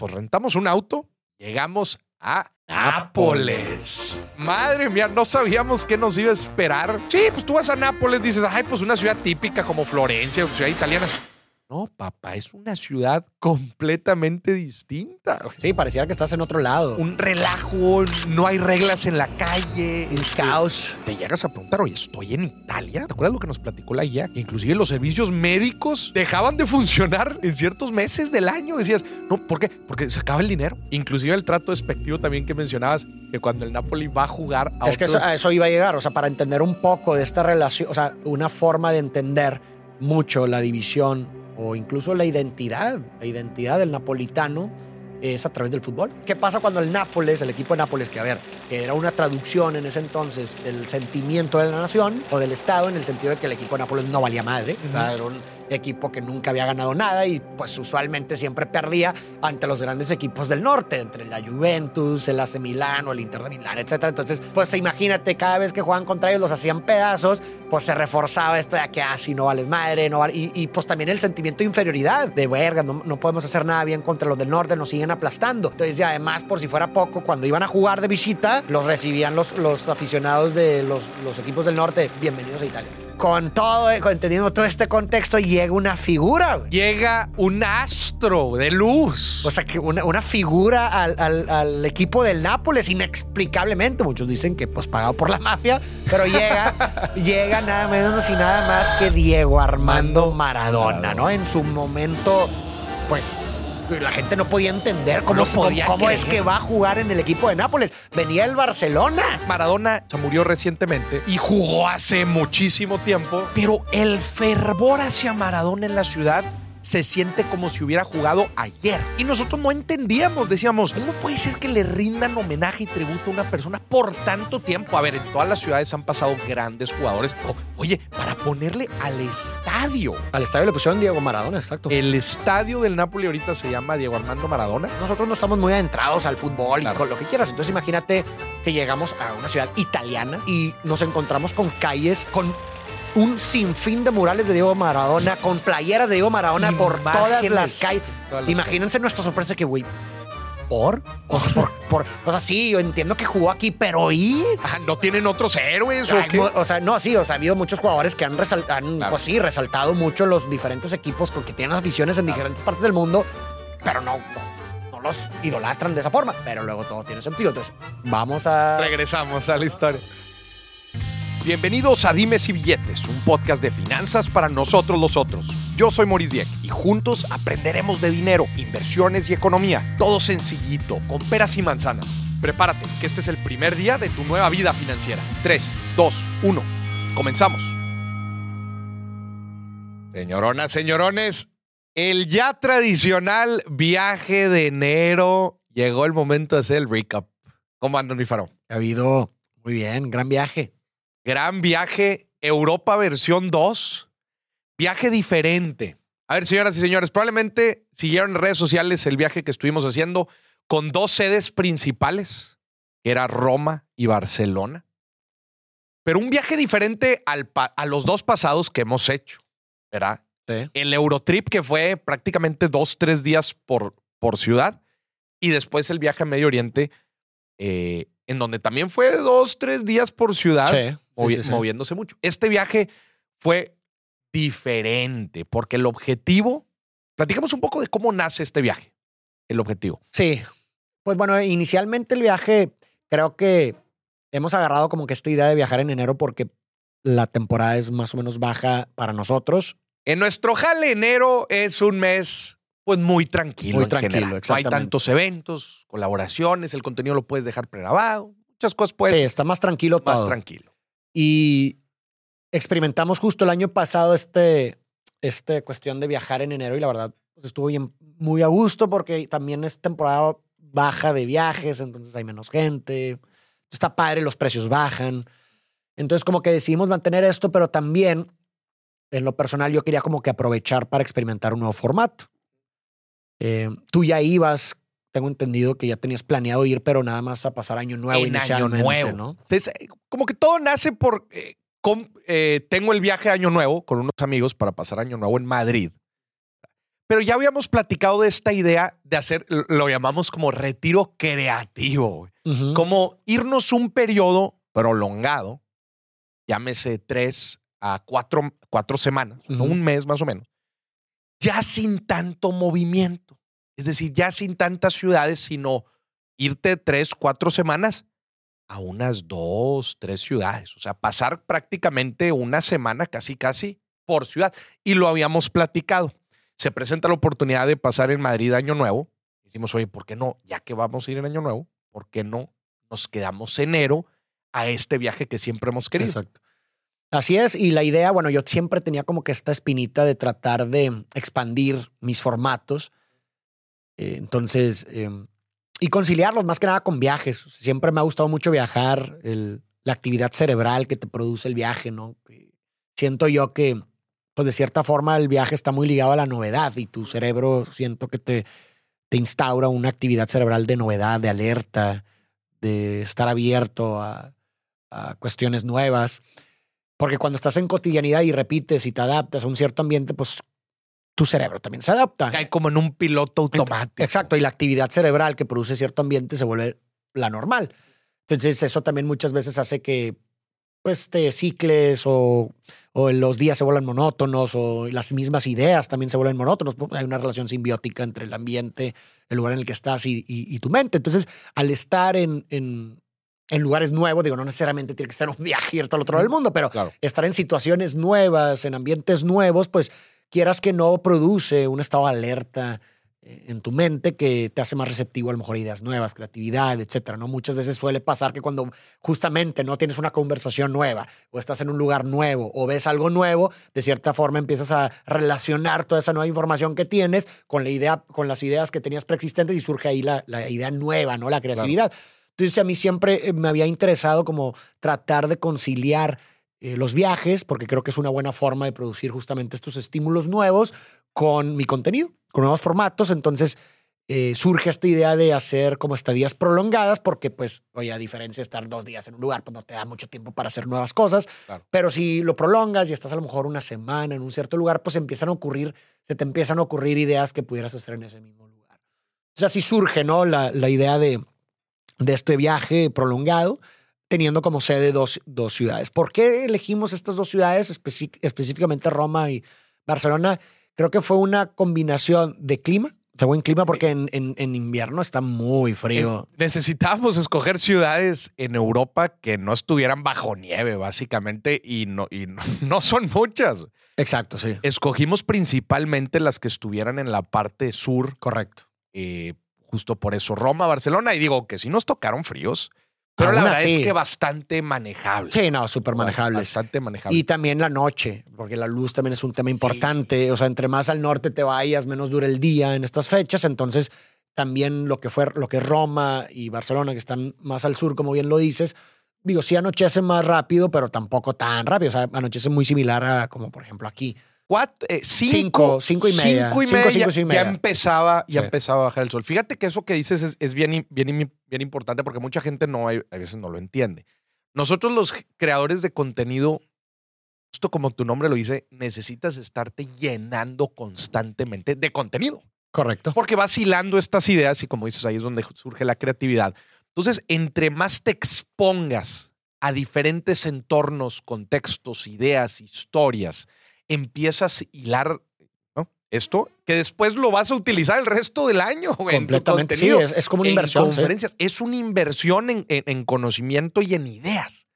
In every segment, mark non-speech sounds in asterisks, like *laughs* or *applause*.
pues rentamos un auto, llegamos a Nápoles. Madre mía, no sabíamos qué nos iba a esperar. Sí, pues tú vas a Nápoles, dices, ay, pues una ciudad típica como Florencia, ciudad italiana. No, papá, es una ciudad completamente distinta. Sí, pareciera que estás en otro lado. Un relajo, no hay reglas en la calle. Es caos. Te llegas a preguntar, oye, estoy en Italia. ¿Te acuerdas lo que nos platicó la guía? Que inclusive los servicios médicos dejaban de funcionar en ciertos meses del año. Decías, no, ¿por qué? Porque se acaba el dinero. Inclusive el trato despectivo también que mencionabas, que cuando el Napoli va a jugar a Es que eso, a eso iba a llegar, o sea, para entender un poco de esta relación, o sea, una forma de entender mucho la división o incluso la identidad, la identidad del napolitano es a través del fútbol. ¿Qué pasa cuando el Nápoles, el equipo de Nápoles, que a ver, que era una traducción en ese entonces del sentimiento de la nación o del Estado, en el sentido de que el equipo de Nápoles no valía madre, era un equipo que nunca había ganado nada y pues usualmente siempre perdía ante los grandes equipos del norte, entre la Juventus, el AC Milán o el Inter de Milán, etc. Entonces, pues imagínate, cada vez que jugaban contra ellos los hacían pedazos, pues se reforzaba esto de que así ah, no vales madre, no vale, y, pues también el sentimiento de inferioridad, de verga, no, no podemos hacer nada bien contra los del norte, nos siguen aplastando. Entonces, y además, por si fuera poco, cuando iban a jugar de visita, los recibían los, los aficionados de los, los equipos del norte, bienvenidos a Italia con todo, eh, entendiendo todo este contexto, llega una figura. Llega un astro de luz. O sea, que una, una figura al, equipo del Nápoles, inexplicablemente. Muchos dicen que pues pagado por la mafia, pero llega, *laughs* llega nada menos y nada más que Diego Armando Maradona, ¿no? En su momento, pues la gente no podía entender cómo, cómo, es que va a jugar en el equipo de Nápoles. Venía el Barcelona. Maradona se murió recientemente y jugó hace muchísimo tiempo, pero el fervor hacia Maradona en la ciudad se siente como si hubiera jugado ayer. Y nosotros no entendíamos, decíamos, ¿cómo puede ser que le rindan homenaje y tributo a una persona por tanto tiempo? A ver, en todas las ciudades han pasado grandes jugadores. oye, para ponerle al estadio. Al estadio le pusieron Diego Maradona, exacto. El estadio del Napoli ahorita se llama Diego Armando Maradona. Nosotros no estamos muy adentrados al fútbol y con lo que quieras. Entonces imagínate que llegamos a una ciudad italiana y nos encontramos con calles con un sinfín de murales de Diego Maradona, con playeras de Diego Maradona por todas las calles. Imagínense nuestra sorpresa que, güey, ¿por? O sea, por, o sea, sí, yo entiendo que jugó aquí, pero ¿y? ¿No tienen otros héroes o qué? O sea, no, sí, o sea, ha habido muchos jugadores que han, resaltado, pues sí, resaltado mucho los diferentes equipos porque tienen aficiones en diferentes partes del mundo, pero no, no los idolatran de esa forma. Pero luego todo tiene sentido. Entonces, vamos a... Regresamos a la historia. Bienvenidos a Dimes y Billetes, un podcast de finanzas para nosotros los otros. Yo soy Maurice Dieck y juntos aprenderemos de dinero, inversiones y economía. Todo sencillito, con peras y manzanas. Prepárate, que este es el primer día de tu nueva vida financiera. 3, 2, 1. Comenzamos. Señoronas, señorones, el ya tradicional viaje de enero llegó el momento de hacer el recap. ¿Cómo andan, mi faro? Ha habido, muy bien, gran viaje. Gran viaje, Europa versión 2. Viaje diferente. A ver, señoras y señores, probablemente siguieron en redes sociales el viaje que estuvimos haciendo con dos sedes principales, que era Roma y Barcelona. Pero un viaje diferente al a los dos pasados que hemos hecho, ¿verdad? El Eurotrip, que fue prácticamente dos, tres días por, por ciudad, y después el viaje a Medio Oriente, eh, en donde también fue dos, tres días por ciudad. Sí moviéndose mucho. Este viaje fue diferente porque el objetivo, platicamos un poco de cómo nace este viaje, el objetivo. Sí, pues bueno, inicialmente el viaje creo que hemos agarrado como que esta idea de viajar en enero porque la temporada es más o menos baja para nosotros. En nuestro jale enero es un mes pues muy tranquilo. Muy tranquilo, No hay tantos eventos, colaboraciones, el contenido lo puedes dejar pregrabado, muchas cosas pues. Sí, está más tranquilo todo. Más tranquilo. Y experimentamos justo el año pasado este, este cuestión de viajar en enero y la verdad pues estuvo bien, muy a gusto porque también es temporada baja de viajes, entonces hay menos gente, está padre, los precios bajan. Entonces como que decidimos mantener esto, pero también en lo personal yo quería como que aprovechar para experimentar un nuevo formato. Eh, tú ya ibas tengo entendido que ya tenías planeado ir, pero nada más a pasar año nuevo en Año nuevo. ¿no? Entonces, como que todo nace por... Eh, eh, tengo el viaje de año nuevo con unos amigos para pasar año nuevo en Madrid. Pero ya habíamos platicado de esta idea de hacer, lo llamamos como retiro creativo, como irnos un periodo prolongado, llámese tres a cuatro, cuatro semanas, o un mes más o menos, ya sin tanto movimiento. Es decir, ya sin tantas ciudades, sino irte tres, cuatro semanas a unas dos, tres ciudades. O sea, pasar prácticamente una semana casi, casi por ciudad. Y lo habíamos platicado. Se presenta la oportunidad de pasar en Madrid Año Nuevo. Decimos, oye, ¿por qué no? Ya que vamos a ir en Año Nuevo, ¿por qué no nos quedamos enero a este viaje que siempre hemos querido? Exacto. Así es, y la idea, bueno, yo siempre tenía como que esta espinita de tratar de expandir mis formatos. Eh, entonces, eh, y conciliarlos más que nada con viajes. Siempre me ha gustado mucho viajar, el- la actividad cerebral que te produce el viaje, ¿no? Siento yo que, pues de cierta forma, el viaje está muy ligado a la novedad y tu cerebro siento que te, te instaura una actividad cerebral de novedad, de alerta, de estar abierto a, a cuestiones nuevas. Porque cuando estás en cotidianidad y repites y te adaptas a un cierto ambiente, pues tu cerebro también se adapta. Cae como en un piloto automático. Exacto, y la actividad cerebral que produce cierto ambiente se vuelve la normal. Entonces eso también muchas veces hace que pues te cicles o, o los días se vuelvan monótonos o las mismas ideas también se vuelven monótonos. Hay una relación simbiótica entre el ambiente, el lugar en el que estás y, y- y tu mente. Entonces, al estar en, en, en lugares nuevos, digo, no necesariamente tiene que ser un viaje irte al otro lado del mundo, pero Claro. estar en situaciones nuevas, en ambientes nuevos, pues quieras que no produce un estado de alerta eh, en tu mente que te hace más receptivo a lo mejor a ideas nuevas, creatividad, etcétera, ¿no? Muchas veces suele pasar que cuando justamente no tienes una conversación nueva o estás en un lugar nuevo o ves algo nuevo, de cierta forma empiezas a relacionar toda esa nueva información que tienes con la idea, con las ideas que tenías preexistentes y surge ahí la, la idea nueva, ¿no? La creatividad. Entonces a mí siempre eh, me había interesado como tratar de conciliar eh, los viajes, porque creo que es una buena forma de producir justamente estos estímulos nuevos con mi contenido, con nuevos formatos. Entonces eh, surge esta idea de hacer como estadías prolongadas, porque pues, oye, a diferencia de estar dos días en un lugar, pues no te da mucho tiempo para hacer nuevas cosas. Claro. Pero si lo prolongas y estás a lo mejor una semana en un cierto lugar, pues empiezan a ocurrir, se te empiezan a ocurrir ideas que pudieras hacer en ese mismo lugar. O sea, así surge, ¿no? La, la idea de, de este viaje prolongado, teniendo como sede dos, dos ciudades. ¿Por qué elegimos estas dos ciudades, específicamente Roma y Barcelona? Creo que fue una combinación de clima, de buen clima, porque en, en- en invierno está muy frío. Es- necesitábamos escoger ciudades en Europa que no estuvieran bajo nieve, básicamente, y no, y no, *laughs* no son muchas. Exacto, sí. Escogimos principalmente las que estuvieran en la parte sur, Correcto. eh, justo por eso Roma, Barcelona, y digo que sí nos tocaron fríos, pero la verdad así. es que bastante manejable. Sí, no, súper manejables. Bastante manejable. Y también la noche, porque la luz también es un tema importante. O sea, entre más al norte te vayas, menos dura el día en estas fechas. Entonces, también lo que fue lo que es Roma y Barcelona, que están más al sur, como bien lo dices, digo, sí anochece más rápido, pero tampoco tan rápido. O sea, anochece muy similar a como por ejemplo aquí. Cuat- eh, cinco, Cinco, cinco y media. cinco y Cinco, media, cinco, ya, cinco y media. ya empezaba, ya Sí. empezaba a bajar el sol. Fíjate que eso que dices es, es bien, bien, bien importante porque mucha gente no, hay- a veces no lo entiende. Nosotros los creadores de contenido, justo como tu nombre lo dice, necesitas estarte llenando constantemente de contenido. Correcto. Porque vas hilando estas ideas y como dices, ahí es donde surge la creatividad. Entonces, entre más te expongas a diferentes entornos, contextos, ideas, historias, empiezas a hilar ¿no? esto que después lo vas a utilizar el resto del año güey, en tu Completamente. Sí, es, es como una en inversión. sí. conferencias. Es una inversión en, en- en conocimiento y en ideas.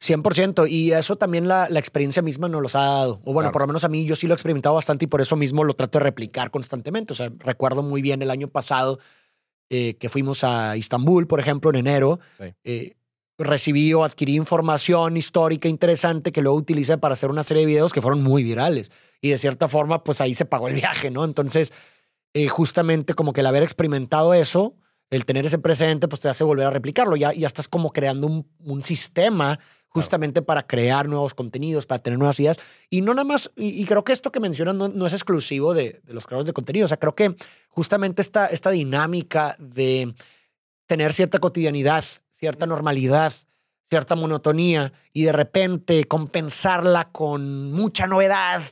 100%. Y eso también la, la experiencia misma nos los ha dado. O bueno, Claro. por lo menos a mí yo sí lo he experimentado bastante y por eso mismo lo trato de replicar constantemente. O sea, recuerdo muy bien el año pasado eh, que fuimos a Istambul, por ejemplo, en enero. Sí. Eh, recibí o adquirí información histórica interesante que luego utilicé para hacer una serie de videos que fueron muy virales. Y de cierta forma, pues ahí se pagó el viaje, ¿no? Entonces, eh, justamente como que el haber experimentado eso, el tener ese presente, pues te hace volver a replicarlo. Ya, ya estás como creando un, un sistema justamente para crear nuevos contenidos, para tener nuevas ideas. Y no nada más, y, y creo que esto que mencionas no, no es exclusivo de, de los creadores de contenido. O sea, creo que justamente esta, esta dinámica de tener cierta cotidianidad, cierta normalidad, cierta monotonía y de repente compensarla con mucha novedad.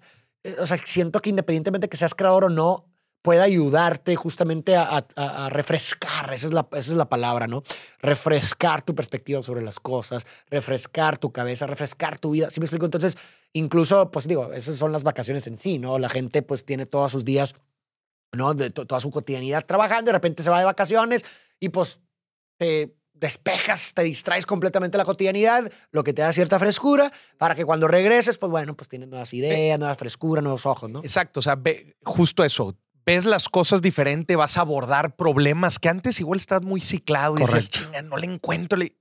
Eh, O sea, siento que independientemente que seas creador o no, pueda ayudarte justamente a, refrescar, esa es, la, esa es la palabra, ¿no? Refrescar tu perspectiva sobre las cosas, refrescar tu cabeza, refrescar tu vida. ¿Sí me explico? Entonces, incluso, pues digo, esas son las vacaciones en sí, ¿no? La gente pues tiene todos sus días, ¿no? De to- toda su cotidianidad trabajando, de repente se va de vacaciones y pues te despejas, te distraes completamente de la cotidianidad, lo que te da cierta frescura, para que cuando regreses, pues bueno, pues tienes nuevas ideas, nueva frescura, nuevos ojos, ¿no? Exacto, o sea, ve, justo eso. Ves las cosas diferente, vas a abordar problemas que antes igual estás muy ciclado y dices, chinga, no le encuentro. le-".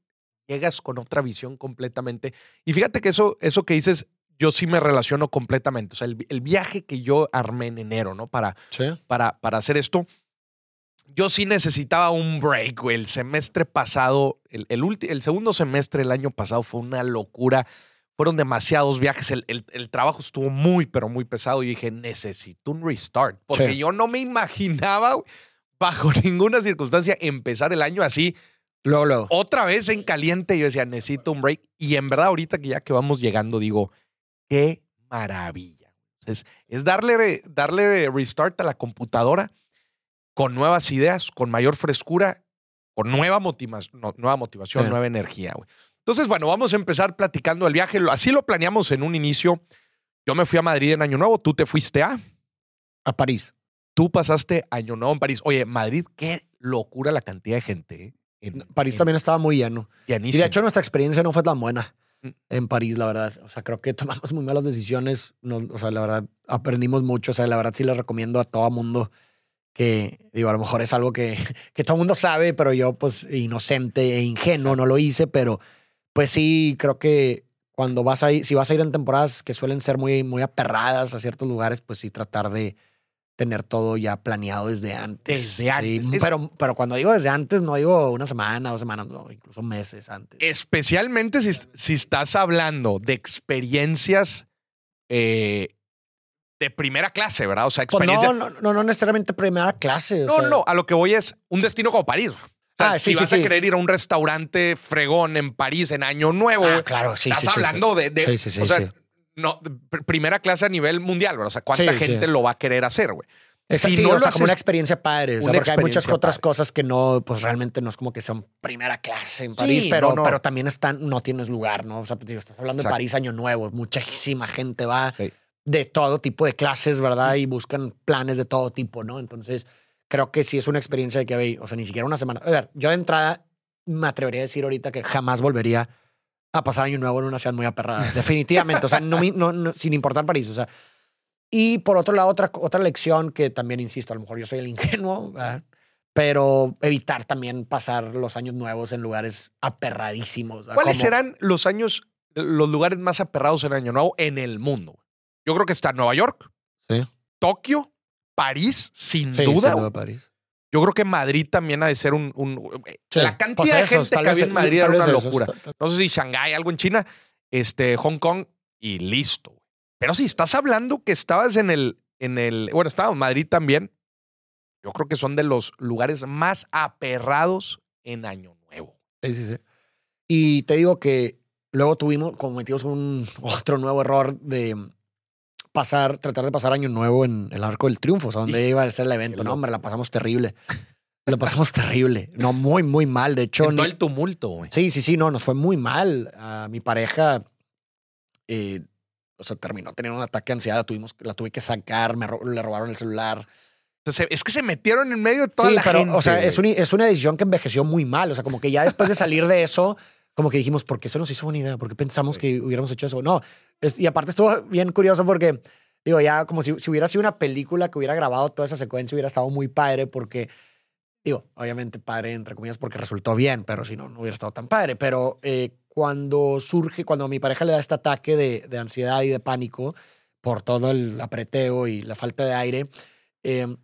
Llegas con otra visión completamente. Y fíjate que eso, eso que dices, yo sí me relaciono completamente. O sea, el, el viaje que yo armé en enero, ¿no? Para, Sí. para, para hacer esto, yo sí necesitaba un break, güey. El semestre pasado, el, el, el segundo semestre del año pasado fue una locura. Fueron demasiados viajes. El, el- trabajo estuvo muy, pero muy pesado. Y dije, necesito un restart. Porque Sí. yo no me imaginaba, bajo *laughs* ninguna circunstancia, empezar el año así, Luego, luego. otra vez en caliente. Yo decía, necesito un break. Y en verdad, ahorita que ya que vamos llegando, digo, qué maravilla. Es, es darle, darle restart a la computadora con nuevas ideas, con mayor frescura, con nueva, motiva- no, nueva motivación, Sí. nueva energía. güey. Entonces, bueno, vamos a empezar platicando el viaje. Así lo planeamos en un inicio. Yo me fui a Madrid en Año Nuevo, tú te fuiste a, A París. tú pasaste Año Nuevo en París. Oye, Madrid, qué locura la cantidad de gente. ¿eh? En- París en- también estaba muy lleno. Y llenísimo. de hecho nuestra experiencia no fue tan buena Mm. en París, la verdad. O sea, creo que *laughs* tomamos muy malas decisiones. No, o sea, la verdad, aprendimos mucho. O sea, la verdad sí les recomiendo a todo mundo que, digo, a lo mejor es algo que, *laughs* que todo mundo sabe, pero yo, pues, inocente e ingenuo, no lo hice, pero pues sí, creo que cuando vas a ir, si vas a ir en temporadas que suelen ser muy, muy aperradas a ciertos lugares, pues sí tratar de tener todo ya planeado desde antes. Desde antes. Sí, Es- pero, pero cuando digo desde antes, no digo una semana, dos semanas, no, incluso meses antes. Especialmente si, si estás hablando de experiencias eh, de primera clase, ¿verdad? O sea, Pues experiencias. no, no, no, no necesariamente primera clase. o no, sea, no, a lo que voy es un destino como París. O sea, Ah, si sí, sí, vas a querer ir a un restaurante fregón en París en Año Nuevo, Ah, claro, sí, estás hablando de, de- Sí, sí, sí, o sea, no, pr- primera clase a nivel mundial, ¿verdad? O sea, ¿cuánta gente lo va a querer hacer, güey? Es si no o sea, como una experiencia padre. O sea, porque hay muchas experiencia otras padre. cosas que no, pues realmente no es como que son primera clase en Sí, París, pero, no, no. pero también están, no tienes lugar, ¿no? O sea, pues, digo, estás hablando Exacto. de París Año Nuevo, muchísima gente va Sí. De todo tipo de clases, ¿verdad? Y buscan planes de todo tipo, ¿no? Entonces, creo que sí es una experiencia de que, ve, o sea, ni siquiera una semana. A ver, yo de entrada me atrevería a decir ahorita que jamás volvería a pasar Año Nuevo en una ciudad muy aperrada. *laughs* Definitivamente. O sea, no, no- no- sin importar París. O sea, y por otro lado, otra, otra lección que también, insisto, a lo mejor yo soy el ingenuo, ¿verdad? pero evitar también pasar los años nuevos en lugares aperradísimos. ¿verdad? ¿Cuáles Como- serán los años, los lugares más aperrados en Año Nuevo en el mundo? Yo creo que está Nueva York, Sí. Tokio, París, sin Sí, duda. sin güey. París. Yo creo que Madrid también ha de ser un. un- Sí, La cantidad pues de gente que había en Madrid era una locura. tal- tal- No sé si Shanghái, algo en China, este, Hong Kong y listo. Pero si estás hablando que estabas en el, en el, bueno, estaba en Madrid también. Yo creo que son de los lugares más aperrados en Año Nuevo. Sí, sí, sí. Y te digo que luego tuvimos, cometimos un *laughs* otro nuevo error de pasar, tratar de pasar año nuevo en el Arco del Triunfo, o sea, donde iba a ser el evento. No, hombre, la pasamos terrible. La pasamos *laughs* terrible. No, muy, muy mal. De hecho, En todo ni- el tumulto, güey. sí, sí, sí, no, nos fue muy mal. A mi pareja, eh, o sea, terminó teniendo un ataque de ansiedad. Tuvimos, la tuve que sacar, me ro- le robaron el celular. Entonces, es que se metieron en medio de toda sí, la pero, gente. o sea, es, una, es una decisión que envejeció muy mal. O sea, como que ya después de salir de eso, como que dijimos, ¿por qué se nos hizo buena idea? ¿Por qué pensamos Sí. que hubiéramos hecho eso? No. es- y aparte estuvo bien curioso porque, digo, ya como si, si hubiera sido una película que hubiera grabado toda esa secuencia, hubiera estado muy padre porque, digo, obviamente padre, entre comillas, porque resultó bien, pero si no, no hubiera estado tan padre. Pero eh, cuando surge, cuando a mi pareja le da este ataque de, de ansiedad y de pánico por todo el apreteo y la falta de aire, eh,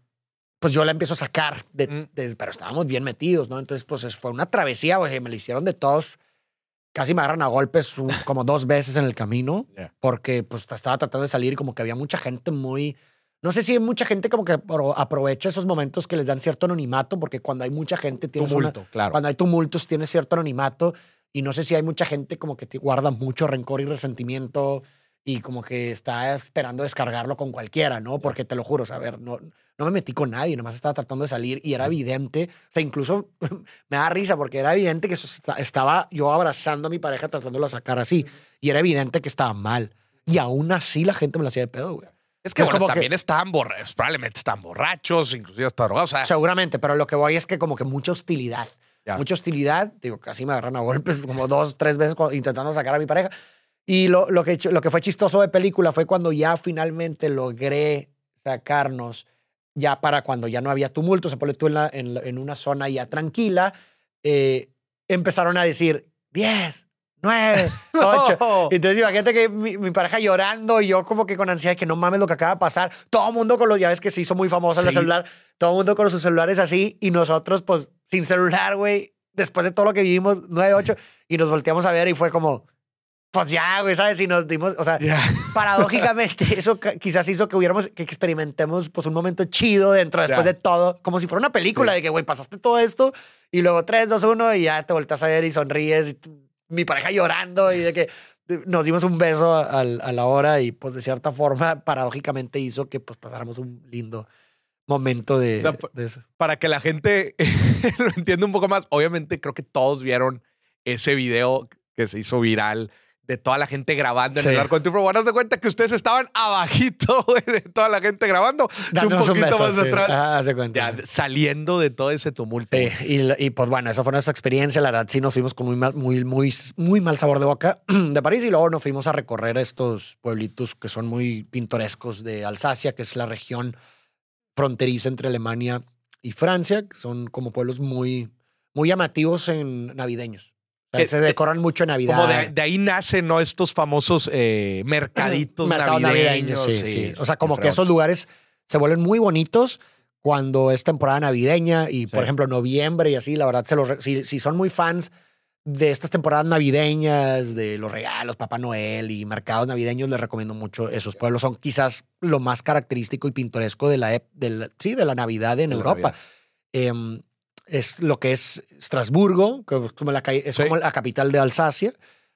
pues yo la empiezo a sacar, de, Mm. de- pero estábamos bien metidos, ¿no? Entonces, pues es- fue una travesía, güey, me la hicieron de todos. Casi me agarran a golpes un- *laughs* como dos veces en el camino, Yeah. porque pues estaba tratando de salir y como que había mucha gente muy... No sé si hay mucha gente como que apro- aprovecha esos momentos que les dan cierto anonimato, porque cuando hay mucha gente tienes una- tumulto, claro. cuando hay tumultos tienes cierto anonimato y no sé si hay mucha gente como que te guarda mucho rencor y resentimiento y como que está esperando descargarlo con cualquiera, ¿no? Porque te lo juro, o sea, a ver, no, no me metí con nadie, nomás estaba tratando de salir y era evidente, o sea, incluso *laughs* me da risa porque era evidente que estaba yo abrazando a mi pareja tratándola de sacar así y era evidente que estaba mal. Y aún así la gente me la hacía de pedo, güey. Es que Es bueno, como que- también estaban borrachos, probablemente están borrachos, inclusive hasta drogados. O sea, Seguramente, pero lo que voy es que como que mucha hostilidad. Ya. Mucha hostilidad. Digo, casi me agarran a *laughs* golpes como dos, tres veces intentando sacar a mi pareja. Y lo, lo, que, lo que fue chistoso de película fue cuando ya finalmente logré sacarnos, ya para cuando ya no había tumulto, se pone tú en, la- en, en una zona ya tranquila, eh, empezaron a decir 10, 9, 8. no. Entonces, imagínate que mi, mi pareja llorando y yo como que con ansiedad que no mames lo que acaba de pasar. Todo el mundo con los, ya ves que se hizo muy famosa el Sí. celular, todo el mundo con sus celulares así y nosotros pues sin celular, güey, después de todo lo que vivimos, 9, 8, y nos volteamos a ver y fue como, pues ya, güey, ¿sabes? Y nos dimos, o sea, *laughs* paradójicamente eso quizás hizo que hubiéramos, que experimentemos pues un momento chido dentro después de todo, como si fuera una película de que, güey, pasaste todo esto y luego 3, 2, 1 y ya te volteas a ver y sonríes y mi pareja llorando y de que nos dimos un beso a, a la hora y pues de cierta forma paradójicamente hizo que pues pasáramos un lindo momento de, O sea, p- de eso. Para que la gente *laughs* lo entienda un poco más, obviamente creo que todos vieron ese video que se hizo viral de toda la gente grabando en el arco de triunfo. Bueno, de cuenta que ustedes estaban abajito *laughs* güey, de toda la gente grabando un poquito beso, más sí. atrás. Cuenta. Ya saliendo de todo ese tumulto. Sí, y, y, pues bueno, esa fue nuestra experiencia. La verdad, sí nos fuimos con muy mal, muy, muy, muy mal sabor de boca *clears throat* de París y luego nos fuimos a recorrer estos pueblitos que son muy pintorescos de Alsacia, que es la región fronteriza entre Alemania y Francia, que son como pueblos muy, muy llamativos en navideños. Se decoran mucho en Navidad. Como de, de ahí nacen ¿no? estos famosos eh, mercaditos Mercados navideños. sí, sí. O sea, como que esos lugares se vuelven muy bonitos cuando es temporada navideña y, por ejemplo, noviembre y así, la verdad, se los, si, si son muy fans de estas temporadas navideñas, de los regalos, Papá Noel y mercados navideños, les recomiendo mucho esos pueblos. Son quizás lo más característico y pintoresco de la, ep- del- sí, de la Navidad en De la Europa. Navidad. Em, es lo que es Estrasburgo, que es como la, calle- es Sí. como la capital de Alsacia.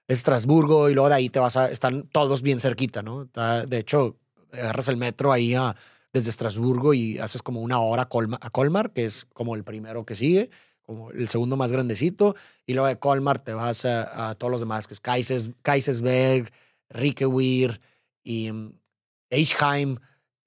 Estrasburgo y luego de ahí te vas a... Están todos bien cerquita, ¿no? De hecho, agarras el metro ahí a- desde Estrasburgo y haces como una hora a Colmar, a Colmar, que es como el primero que sigue, como el segundo más grandecito. Y luego de Colmar te vas a, a todos los demás, que es Kaises, Kaisersberg, Rickeweir y mm, Eichheim.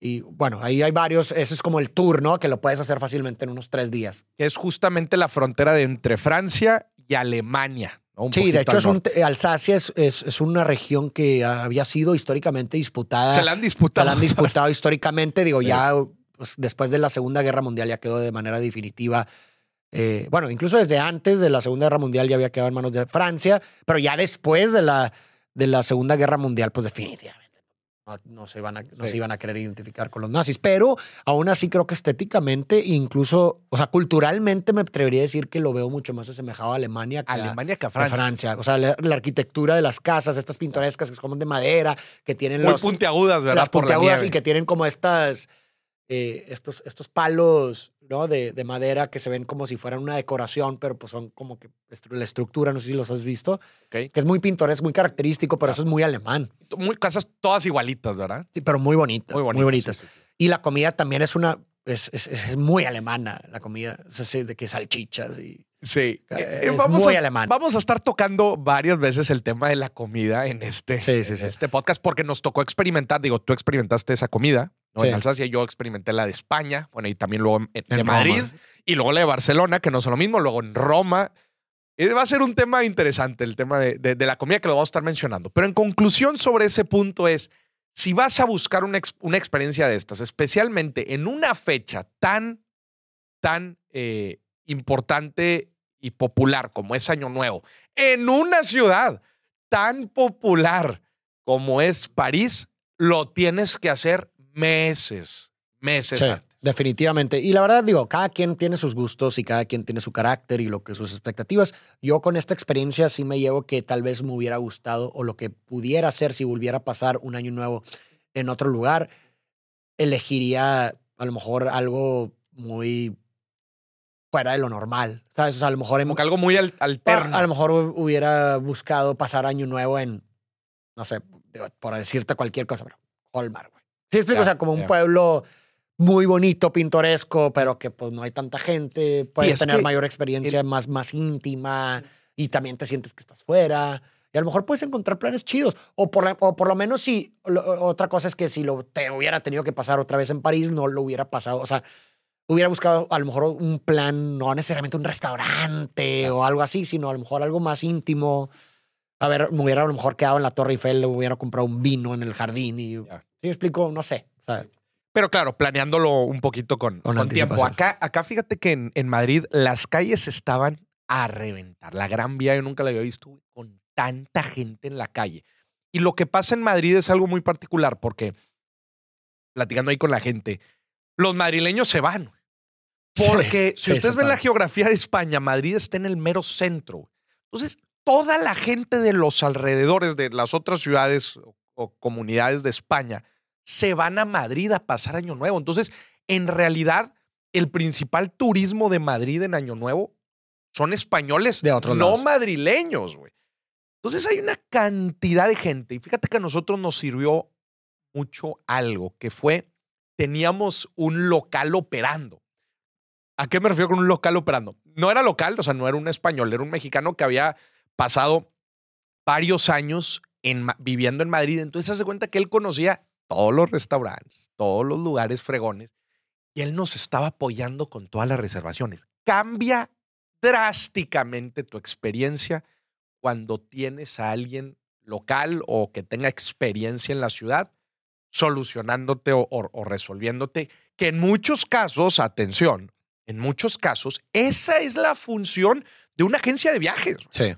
Y bueno, ahí hay varios. Ese es como el tour, ¿no? Que lo puedes hacer fácilmente en unos tres días. Es justamente la frontera de entre Francia y Alemania. ¿no? Un Sí, de hecho, es un. Alsacia es, es, es una región que había sido históricamente disputada. Se la han Se disputado. la han disputado históricamente. Digo, Sí. ya pues, después de la Segunda Guerra Mundial ya quedó de manera definitiva. eh, bueno, incluso desde antes de la Segunda Guerra Mundial ya había quedado en manos de Francia, pero ya después de la, de la Segunda Guerra Mundial, pues definitivamente no, se, iban a, no Sí. se iban a querer identificar con los nazis. Pero aún así creo que estéticamente, incluso, o sea, culturalmente me atrevería a decir que lo veo mucho más asemejado a Alemania que a- Alemania que a a Francia. Francia. O sea, la, la arquitectura de las casas, estas pintorescas que son de madera, que tienen Muy los, puntiagudas, ¿verdad? las Por puntiagudas y que tienen como estas, eh, estos, estos palos ¿no? de, de madera que se ven como si fueran una decoración, pero pues son como que estru- la estructura, no sé si los has visto, Ok. que es muy pintoresco, muy característico, pero eso es muy alemán. Muy, casas todas igualitas, ¿verdad? Sí, pero muy bonitas, Muy muy bonitas. sí, sí. Y la comida también es una, es, es- es muy alemana, la comida, o sea, sí, de que salchichas y... Sí. Eh, Eh, es vamos, muy a, alemán. vamos a estar tocando varias veces el tema de la comida en este, Sí, sí, en sí. este podcast porque nos tocó experimentar. Digo, tú experimentaste esa comida ¿no? Sí. en Alsacia, yo experimenté la de España, bueno, y también luego en, de Roma. Madrid, y luego la de Barcelona, que no son lo mismo, luego en Roma. Eh, Va a ser un tema interesante, el tema de, de- de la comida que lo vamos a estar mencionando. Pero en conclusión sobre ese punto es, si vas a buscar una, ex- una experiencia de estas, especialmente en una fecha tan, tan eh, importante y popular como es Año Nuevo, en una ciudad tan popular como es París, lo tienes que hacer meses, meses Sí, antes. definitivamente. Y la verdad, digo, cada quien tiene sus gustos y cada quien tiene su carácter y lo que sus expectativas. Yo con esta experiencia sí me llevo que tal vez me hubiera gustado o lo que pudiera hacer si volviera a pasar un año nuevo en otro lugar, elegiría a lo mejor algo muy fuera de lo normal, ¿sabes? O sea, a lo mejor en- Como que algo muy al- alterno. a lo mejor hubiera buscado pasar año nuevo en, no sé, por decirte cualquier cosa, pero Colmar, güey. ¿Sí explico? Ya, o sea, como un ya. pueblo muy bonito, pintoresco, pero que pues no hay tanta gente. Puedes es tener mayor experiencia, más, más íntima y también te sientes que estás fuera. Y a lo mejor puedes encontrar planes chidos. O por, la- o por lo menos si, lo- otra cosa es que si lo te hubiera tenido que pasar otra vez en París, no lo hubiera pasado. O sea, hubiera buscado a lo mejor un plan, no necesariamente un restaurante o algo así, sino a lo mejor algo más íntimo. A ver, me hubiera a lo mejor quedado en la Torre Eiffel, le hubiera comprado un vino en el jardín y... ¿Sí me explico? No sé. O sea, Pero claro, planeándolo un poquito con, Con con tiempo. Acá, acá fíjate que en, en Madrid las calles estaban a reventar. La Gran Vía yo nunca la había visto con tanta gente en la calle. Y lo que pasa en Madrid es algo muy particular porque, platicando ahí con la gente, los madrileños se van. Porque Sí, si sí, ustedes ven la geografía de España, Madrid está en el mero centro. Entonces, toda la gente de los alrededores de las otras ciudades o, comunidades de España se van a Madrid a pasar Año Nuevo. Entonces, en realidad, el principal turismo de Madrid en Año Nuevo son españoles, De otros no lados. madrileños, güey. Entonces hay una cantidad de gente. Y fíjate que a nosotros nos sirvió mucho algo, que fue, teníamos un local operando. ¿A qué me refiero con un local operando? No era local, o sea, no era un español, era un mexicano que había pasado varios años viviendo en Madrid. Entonces se hace cuenta que él conocía todos los restaurantes, todos los lugares fregones, y él nos estaba apoyando con todas las reservaciones. Cambia drásticamente tu experiencia cuando tienes a alguien local o que tenga experiencia en la ciudad solucionándote o- o resolviéndote, que en muchos casos, atención, en muchos casos, esa es la función de una agencia de viajes. sí.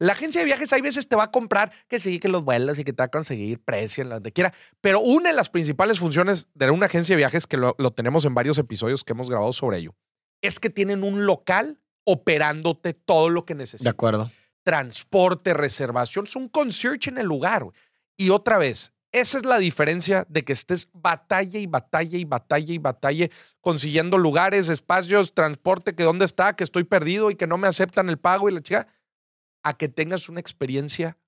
La agencia de viajes hay veces te va a comprar que sí, que los vuelos y que te va a conseguir precio en donde quiera. Pero una de las principales funciones de una agencia de viajes, que lo, lo tenemos en varios episodios que hemos grabado sobre ello, es que tienen un local operándote todo lo que De necesitas. acuerdo. Transporte, reservación, es un concierge en el lugar. Y otra vez, esa es la diferencia de que estés batalla y batalla y batalla y batalla consiguiendo lugares, espacios, transporte, que dónde está, que estoy perdido y que no me aceptan el pago y la chica, a que tengas una experiencia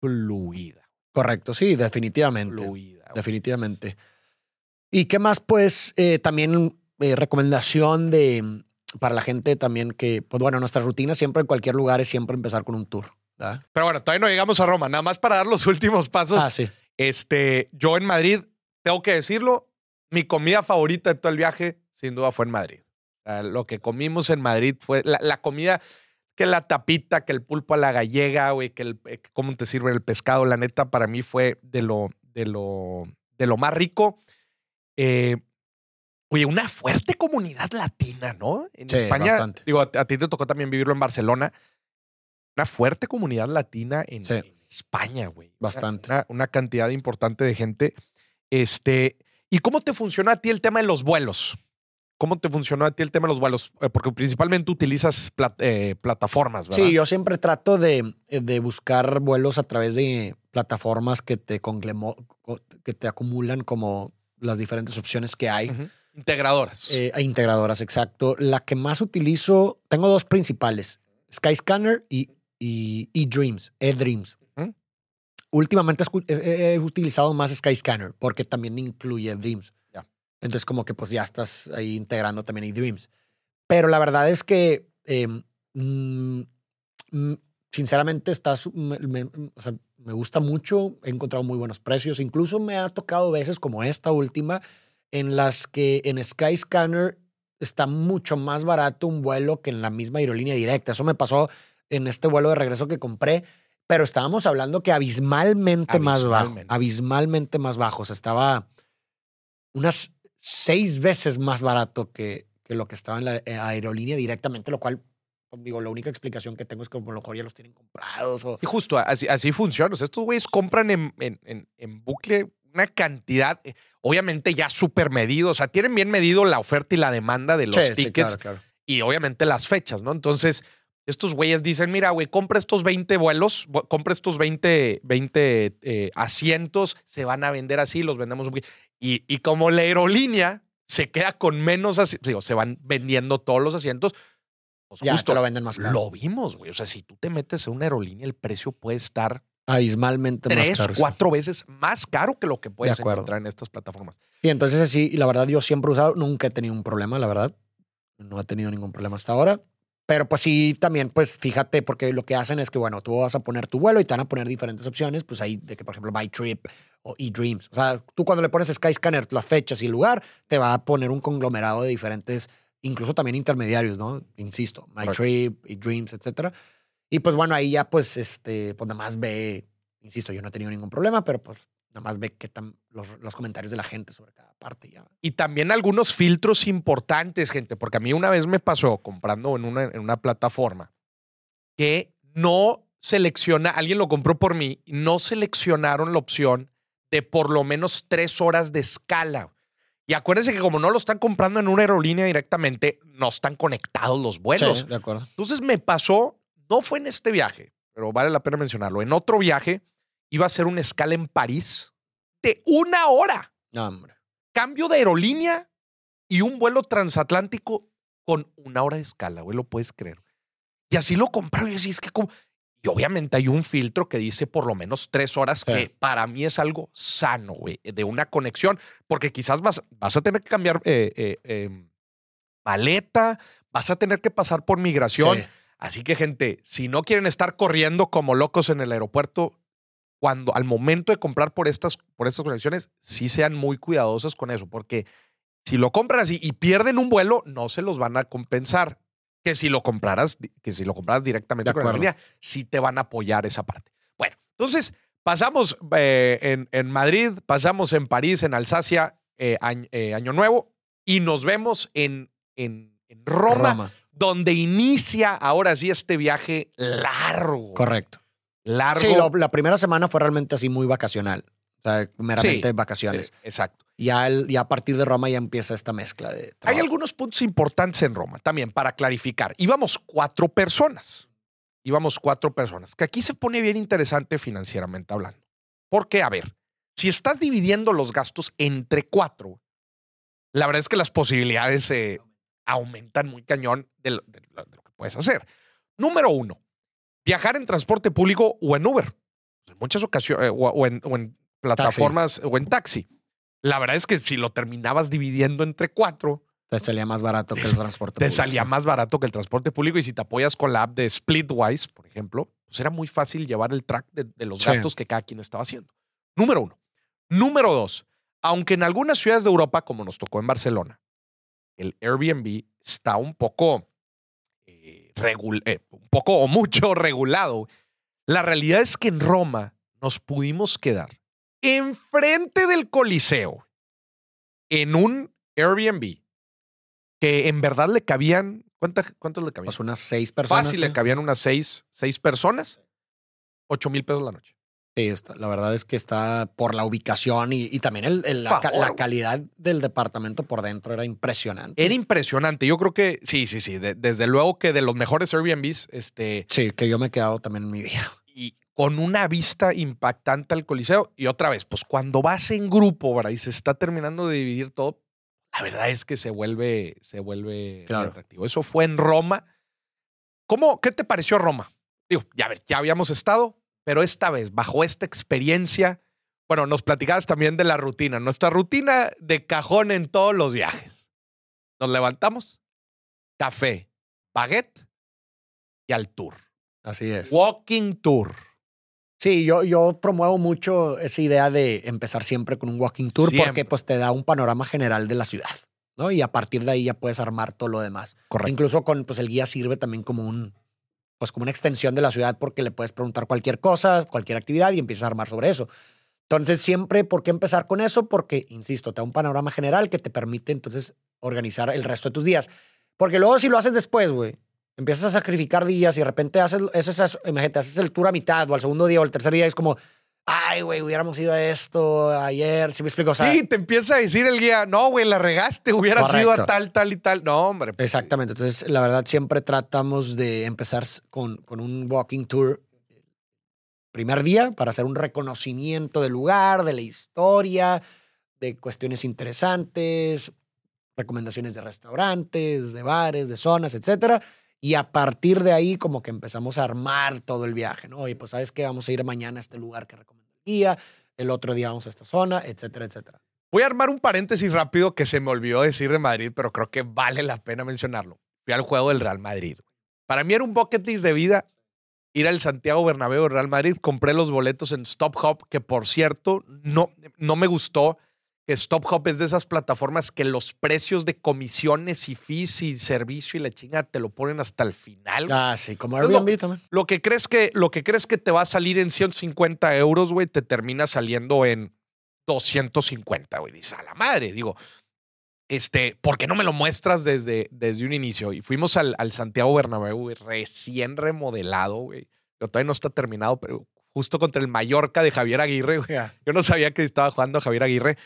fluida. Correcto, sí, definitivamente. Fluida. güey. Definitivamente. ¿Y qué más, pues, eh, también eh, recomendación de para la gente también que, pues bueno, nuestra rutina siempre en cualquier lugar es siempre empezar con un tour. ¿verdad? Pero bueno, todavía no llegamos a Roma. Nada más para dar los *laughs* últimos pasos. Ah, sí. Este, yo en Madrid, tengo que decirlo, mi comida favorita de todo el viaje, sin duda, fue en Madrid. O sea, lo que comimos en Madrid fue la, la comida, que la tapita, que el pulpo a la gallega, güey, que el, eh, cómo te sirve el pescado, la neta, para mí fue de lo, de lo, de lo más rico. Eh, oye, una fuerte comunidad latina, ¿no? En Sí, España, bastante. digo, a, a ti te tocó también vivirlo en Barcelona. Una fuerte comunidad latina en, Sí. en España, güey. Bastante. Una, una cantidad importante de gente. Este, ¿y cómo te funcionó a ti el tema de los vuelos? ¿Cómo te funcionó a ti el tema de los vuelos? Eh, Porque principalmente utilizas plat- eh, plataformas, ¿verdad? Sí, yo siempre trato de, eh, de buscar vuelos a través de plataformas que te, que te acumulan como las diferentes opciones que hay. Integradoras. Eh, e integradoras, exacto. La que más utilizo, tengo dos principales, Skyscanner y, y eDreams, eDreams. Últimamente he utilizado más Skyscanner porque también incluye Dreams. Entonces como que pues ya estás ahí integrando también eDreams. Pero la verdad es que eh, mm, mm, sinceramente estás, me, me- o sea, me gusta mucho, he encontrado muy buenos precios, incluso me ha tocado veces como esta última en las que en Skyscanner está mucho más barato un vuelo que en la misma aerolínea directa. Eso me pasó en este vuelo de regreso que compré, pero estábamos hablando que abismalmente, más bajo, Abismalmente. abismalmente más bajo. O sea, estaba unas seis veces más barato que, que lo que estaba en la eh, aerolínea directamente, lo cual, pues, digo, la única explicación que tengo es que a lo mejor ya los tienen comprados o... Sí, justo, así, así funciona. O sea, estos güeyes compran en, en- en- en bucle una cantidad, eh, obviamente ya súper medido. O sea, tienen bien medido la oferta y la demanda de los Sí, sí, tickets claro, claro. y obviamente las fechas, ¿no? Entonces, estos güeyes dicen, mira, güey, compra estos 20 vuelos, compra estos 20, 20 eh, asientos, se van a vender así, los vendemos. un poquito. Y, y como la aerolínea se queda con menos, digo, se van vendiendo todos los asientos, pues Ya justo te lo venden más caro. lo vimos, güey. O sea, si tú te metes en una aerolínea, el precio puede estar Abismalmente tres, más caro. cuatro veces más caro que lo que puedes encontrar en estas plataformas. Y entonces sí, la verdad yo siempre he usado, nunca he tenido un problema, la verdad. No he tenido ningún problema hasta ahora. Pero pues sí, también pues fíjate, porque lo que hacen es que, bueno, tú vas a poner tu vuelo y te van a poner diferentes opciones, pues ahí de que, por ejemplo, Buy Trip o eDreams. O sea, tú cuando le pones Skyscanner las fechas y el lugar, te va a poner un conglomerado de diferentes, incluso también intermediarios, ¿no? Insisto, My Correcto. Trip, eDreams, etcétera. Y pues bueno, ahí ya pues, este, pues nada más ve, insisto, yo no he tenido ningún problema, pero pues nada más ve tan los, los comentarios de la gente sobre cada parte ya. Y también algunos filtros importantes, gente, porque a mí una vez me pasó comprando en una, en una plataforma que no selecciona, alguien lo compró por mí, no seleccionaron la opción de por lo menos tres horas de escala. Y acuérdense que como no lo están comprando en una aerolínea directamente, no están conectados los vuelos. Sí, de acuerdo. Entonces me pasó, no fue en este viaje, pero vale la pena mencionarlo. En otro viaje iba a ser una escala en París de una hora. No, hombre. Cambio de aerolínea y un vuelo transatlántico con una hora de escala, güey, lo puedes creer. Y así lo compraron y así es que como... Y obviamente hay un filtro que dice por lo menos tres horas, Sí. que para mí es algo sano, güey, de una conexión, porque quizás vas, vas a tener que cambiar eh, eh, eh, maleta, vas a tener que pasar por migración. Sí. Así que, gente, si no quieren estar corriendo como locos en el aeropuerto, cuando al momento de comprar por estas, por estas conexiones, sí sean muy cuidadosos con eso, porque si lo compran así y pierden un vuelo, no se los van a compensar. Que si lo compraras, que si lo compraras directamente con la acuerdo. línea, sí te van a apoyar esa parte. Bueno, entonces pasamos eh, en, en Madrid, pasamos en París, en Alsacia, eh, año, eh, Año Nuevo, y nos vemos en, en, en Roma, Roma. donde inicia ahora sí este viaje largo. Correcto. Largo. Sí, lo- la primera semana fue realmente así muy vacacional. O sea, meramente Sí. vacaciones. Eh, exacto. Ya, el- ya a partir de Roma ya empieza esta mezcla de Hay trabajo. algunos puntos importantes en Roma también para clarificar. Íbamos cuatro personas. Íbamos cuatro personas. Que aquí se pone bien interesante financieramente hablando. Porque, a ver, si estás dividiendo los gastos entre cuatro, la verdad es que las posibilidades se aumentan muy cañón de lo, de lo- de lo que puedes hacer. Número uno, viajar en transporte público o en Uber. En muchas ocasiones, eh, o, o en, o en plataformas o en taxi. La verdad es que si lo terminabas dividiendo entre cuatro, Te salía más barato que el transporte. te público, salía sí. más barato que el transporte público y si te apoyas con la app de Splitwise, por ejemplo, pues era muy fácil llevar el track de, de los Sí. gastos que cada quien estaba haciendo. Número uno. Número dos, aunque en algunas ciudades de Europa, como nos tocó en Barcelona, el Airbnb está un poco, eh, regul- eh, un poco o mucho *laughs* regulado, la realidad es que en Roma nos pudimos quedar enfrente del Coliseo en un Airbnb que en verdad le cabían, ¿cuántas, ¿cuántos le cabían? Pues unas seis personas. Fácil, sí. le cabían unas seis, seis personas, ocho mil pesos la noche. Sí, está- la verdad es que está por la ubicación y, y también el- el- la, calidad del departamento por dentro era impresionante. Era impresionante. Yo creo que sí, sí, sí. de- desde luego que de los mejores Airbnbs, este, Sí, que yo me he quedado también en mi vida. Con una vista impactante al Coliseo. Y otra vez, pues cuando vas en grupo, ¿verdad? Y se está terminando de dividir todo, la verdad es que se vuelve, se vuelve Claro. atractivo. Eso fue en Roma. ¿Cómo, qué te pareció Roma? Digo, ya ver, ya habíamos estado, pero esta vez, bajo esta experiencia, bueno, nos platicabas también de la rutina. Nuestra rutina de cajón en todos los viajes. Nos levantamos, café, baguette y al tour. Así es. Walking tour. Sí, yo, yo promuevo mucho esa idea de empezar siempre con un walking tour Siempre. porque pues te da un panorama general de la ciudad, ¿no? Y a partir de ahí ya puedes armar todo lo demás. Correcto. Incluso con pues el guía sirve también como un pues como una extensión de la ciudad porque le puedes preguntar cualquier cosa, cualquier actividad y empiezas a armar sobre eso. Entonces, siempre, ¿por qué empezar con eso? Porque, insisto, te da un panorama general que te permite entonces organizar el resto de tus días. Porque luego si lo haces después, güey, empiezas a sacrificar días y de repente haces, haces, imagínate, haces el tour a mitad o al segundo día o al tercer día y es como, ay, güey, hubiéramos ido a esto ayer, ¿sí me explico? O sea, sí, te empieza a decir el guía, no, güey, la regaste, hubiera sido a tal, tal y tal. No, hombre. pues, Exactamente. Entonces, la verdad, siempre tratamos de empezar con, con un walking tour primer día para hacer un reconocimiento del lugar, de la historia, de cuestiones interesantes, recomendaciones de restaurantes, de bares, de zonas, etcétera. Y a partir de ahí, como que empezamos a armar todo el viaje, ¿no? Y pues, ¿sabes qué? Vamos a ir mañana a este lugar que recomiendo el guía, el otro día vamos a esta zona, etcétera, etcétera. Voy a armar un paréntesis rápido que se me olvidó decir de Madrid, pero creo que vale la pena mencionarlo. Fui al juego del Real Madrid. Para mí era un bucket list de vida ir al Santiago Bernabéu del Real Madrid. Compré los boletos en Stop Hop, que por cierto, no, no me gustó que Stop Hop es de esas plataformas que los precios de comisiones y fees y servicio y la chinga te lo ponen hasta el final. Ah, sí, como Airbnb también. Lo que crees que, lo que crees que te va a salir en 150 euros, güey, te termina saliendo en 250, güey. Dice, a la madre, digo, este, ¿por qué no me lo muestras desde, desde un inicio? Y fuimos al, al Santiago Bernabéu, güey, recién remodelado, güey. Todavía no está terminado, pero justo contra el Mallorca de Javier Aguirre, güey. Yo no sabía que estaba jugando Javier Aguirre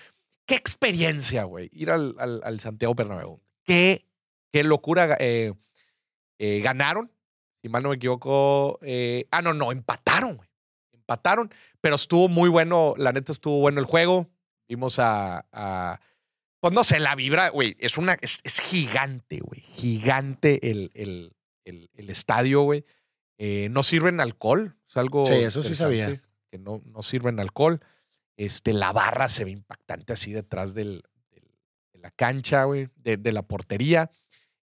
qué experiencia, güey, ir al, al, Santiago Bernabéu. Qué, qué locura. Eh, eh, ganaron, si mal no me equivoco. Eh, ah, no, no, empataron, güey. Empataron, pero estuvo muy bueno, la neta estuvo bueno el juego. Vimos a, pues no sé, la vibra, güey, es una, es, gigante, güey, gigante el, el, el, estadio, güey. no sirven alcohol, es algo. Sí, eso sí sabía. Que no, no sirven alcohol. Este, la barra se ve impactante así detrás del, de la cancha, güey, de, la portería.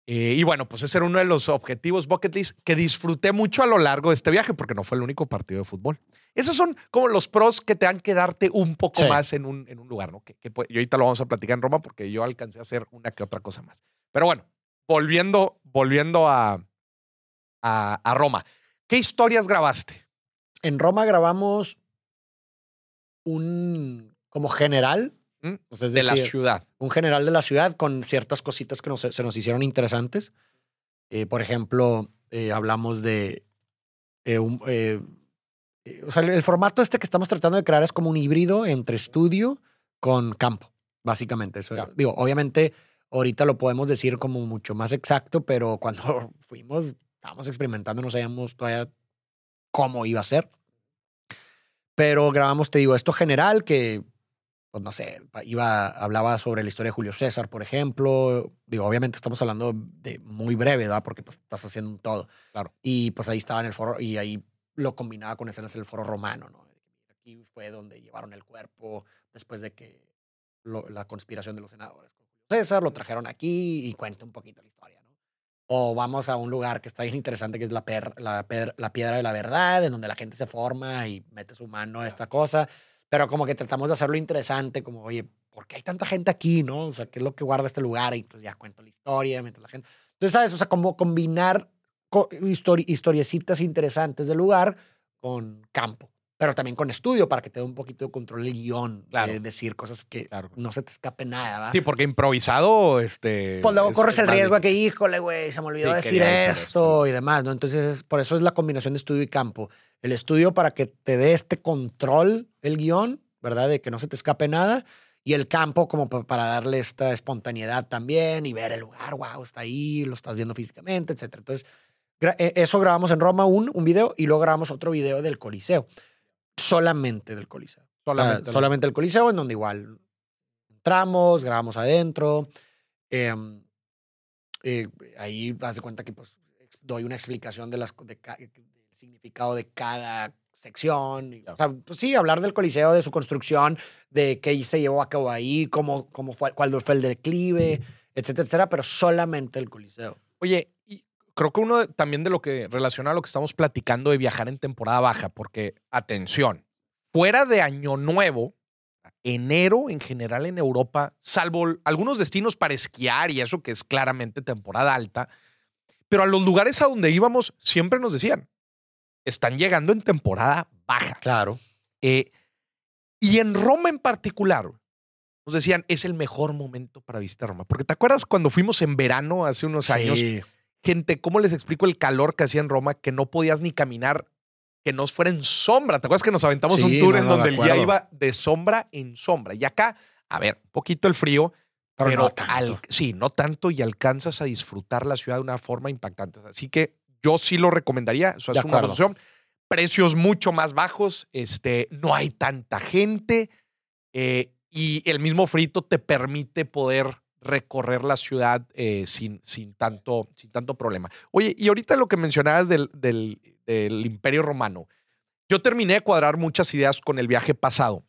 Eh, y bueno, pues ese era uno de los objetivos bucket list que disfruté mucho a lo largo de este viaje porque no fue el único partido de fútbol. Esos son como los pros que te dan que darte un poco más en un, en un lugar, ¿no? Que, que, y ahorita lo vamos a platicar en Roma porque yo alcancé a hacer una que otra cosa más. Pero bueno, volviendo, volviendo a, a, a Roma. ¿Qué historias grabaste? En Roma grabamos un como general. ¿Mm? de la ciudad. Un general de la ciudad con ciertas cositas que se nos hicieron interesantes. Eh, por ejemplo, eh, hablamos de eh, un, o sea, el formato este que estamos tratando de crear es como un híbrido entre estudio con campo, básicamente. Eso, Digo, obviamente, ahorita lo podemos decir como mucho más exacto, pero cuando *laughs* fuimos, estábamos experimentando, no sabíamos todavía cómo iba a ser. Pero grabamos, te digo, esto general que, pues no sé, iba, hablaba sobre la historia de Julio César, por ejemplo. Digo, obviamente estamos hablando de muy breve, ¿verdad? Porque pues estás haciendo un todo. Claro. Y pues ahí estaba en el foro y ahí lo combinaba con escenas del foro romano, ¿no? Aquí fue donde llevaron el cuerpo después de que la conspiración de los senadores con Julio César, lo trajeron aquí y cuenta un poquito la historia. O vamos a un lugar que está bien interesante, que es la, la, la, piedra de la verdad, en donde la gente se forma y mete su mano a esta cosa. Pero como que tratamos de hacerlo interesante, como, oye, ¿por qué hay tanta gente aquí, no? O sea, ¿qué es lo que guarda este lugar? Y pues ya cuento la historia, mientras la gente... Entonces, ¿sabes? O sea, como combinar historiecitas interesantes del lugar con campo pero también con estudio para que te dé un poquito de control el guion, claro. decir cosas que no se te escape nada, ¿va? Sí, porque improvisado, este... Pues luego corres el riesgo de que, híjole, güey, se me olvidó decir esto y demás, ¿no? Entonces, por eso es la combinación de estudio y campo. El estudio para que te dé este control, el guion, ¿verdad? De que no se te escape nada. Y el campo como para darle esta espontaneidad también y ver el lugar, wow, está ahí, lo estás viendo físicamente, etc. Entonces, e, eso grabamos en Roma un, un video y luego grabamos otro video del Coliseo solamente del Coliseo. Solamente, solamente el Coliseo, en donde igual entramos, grabamos adentro. Em, eh, ahí das de cuenta que pues, doy una explicación de las, del significado de cada sección. O sea, pues sí, hablar del Coliseo, de su construcción, de qué se llevó a cabo ahí, cómo, cómo fue, cuál fue el declive, etcétera, etcétera, pero solamente el Coliseo. Oye, y creo que uno también de lo que relaciona a lo que estamos platicando de viajar en temporada baja, porque atención, fuera de Año Nuevo, enero en general en Europa, salvo algunos destinos para esquiar y eso que es claramente temporada alta, pero a los lugares a donde íbamos siempre nos decían, están llegando en temporada baja. Claro. Eh, y en Roma en particular, nos decían, es el mejor momento para visitar Roma. Porque te acuerdas cuando fuimos en verano hace unos años, gente, ¿cómo les explico el calor que hacía en Roma? Que no podías ni caminar, que no fuera en sombra. ¿Te acuerdas que nos aventamos un tour en donde el día iba de sombra en sombra? Y acá, a ver, un poquito el frío, pero, no tanto. sí, no tanto y alcanzas a disfrutar la ciudad de una forma impactante. Así que yo sí lo recomendaría. Eso es una opción. Precios mucho más bajos, este, no hay tanta gente eh, y el mismo frito te permite poder recorrer la ciudad eh, sin, sin, tanto, sin tanto problema. Oye, y ahorita lo que mencionabas del, del, del Imperio Romano, yo terminé de cuadrar muchas ideas con el viaje pasado.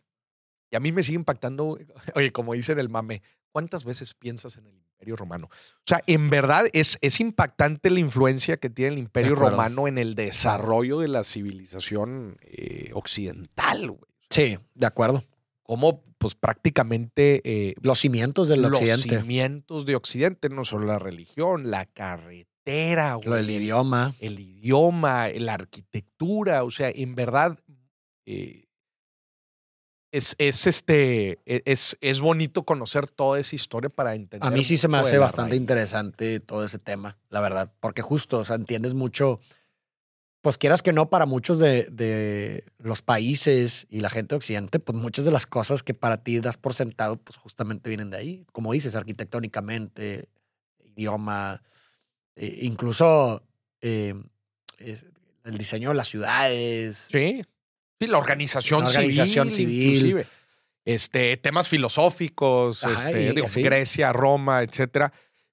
Y a mí me sigue impactando, oye, como dicen el mame, ¿cuántas veces piensas en el Imperio Romano? O sea, en verdad es, es impactante la influencia que tiene el Imperio Romano en el desarrollo de la civilización eh, occidental. Güey. Sí, de acuerdo. Como, pues prácticamente. Eh, los cimientos del los occidente. Los cimientos de Occidente, no solo la religión, la carretera, güey, Lo del idioma. El idioma, la arquitectura. O sea, en verdad. Eh, es, es, este, e, es, es bonito conocer toda esa historia para entender. A mí sí se me hace bastante interesante todo ese tema, la verdad, porque justo, o sea, entiendes mucho, pues quieras que no, para muchos de, de los países y la gente de Occidente, pues muchas de las cosas que para ti das por sentado, pues justamente vienen de ahí, como dices, arquitectónicamente, idioma, eh, incluso eh, el diseño de las ciudades. Sí. Sí, la organización, la organización civil. civil. Este, temas filosóficos, este, digo, Grecia, Roma, etcétera.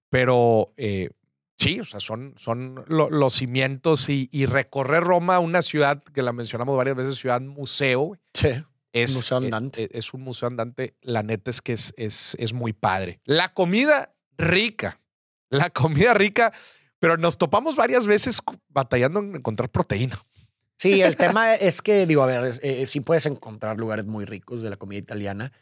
Pero eh, sí, o sea, son, son los cimientos y, recorrer Roma, una ciudad que la mencionamos varias veces, ciudad museo. Sí. Es, un museo andante. Es, es, un museo andante. La neta es que es, es, es muy padre. La comida rica. La comida rica, pero nos topamos varias veces batallando en encontrar proteína. Sí, el tema es que, digo, a ver, eh, sí puedes encontrar lugares muy ricos de la comida italiana.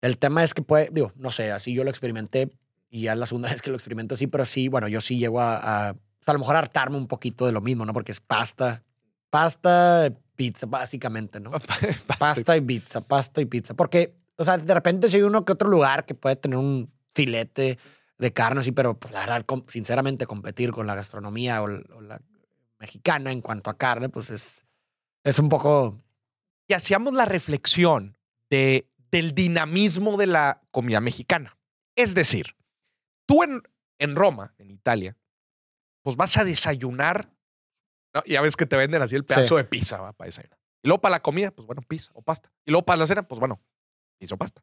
El tema es que puede, digo, no sé, así yo lo experimenté y ya es la segunda *laughs* vez que lo experimento así, pero sí, bueno, yo sí llego a, a, a lo mejor hartarme un poquito de lo mismo, ¿no? Porque es pasta, pasta, pizza, básicamente, ¿no? *laughs* pasta y pizza, pasta y pizza. Porque, o sea, de repente si hay uno que otro lugar que puede tener un filete de carne, así, pero pues la verdad, sinceramente, competir con la gastronomía o, o la mexicana en cuanto a carne, pues es, es un poco... Y hacíamos la reflexión de, del dinamismo de la comida mexicana. Es decir, tú en, en Roma, en Italia, pues vas a desayunar, ¿no? ya ves que te venden así el pedazo de pizza ¿va? para desayunar. Y luego para la comida, pues bueno, pizza o pasta. Y luego para la cena, pues bueno, pizza o pasta.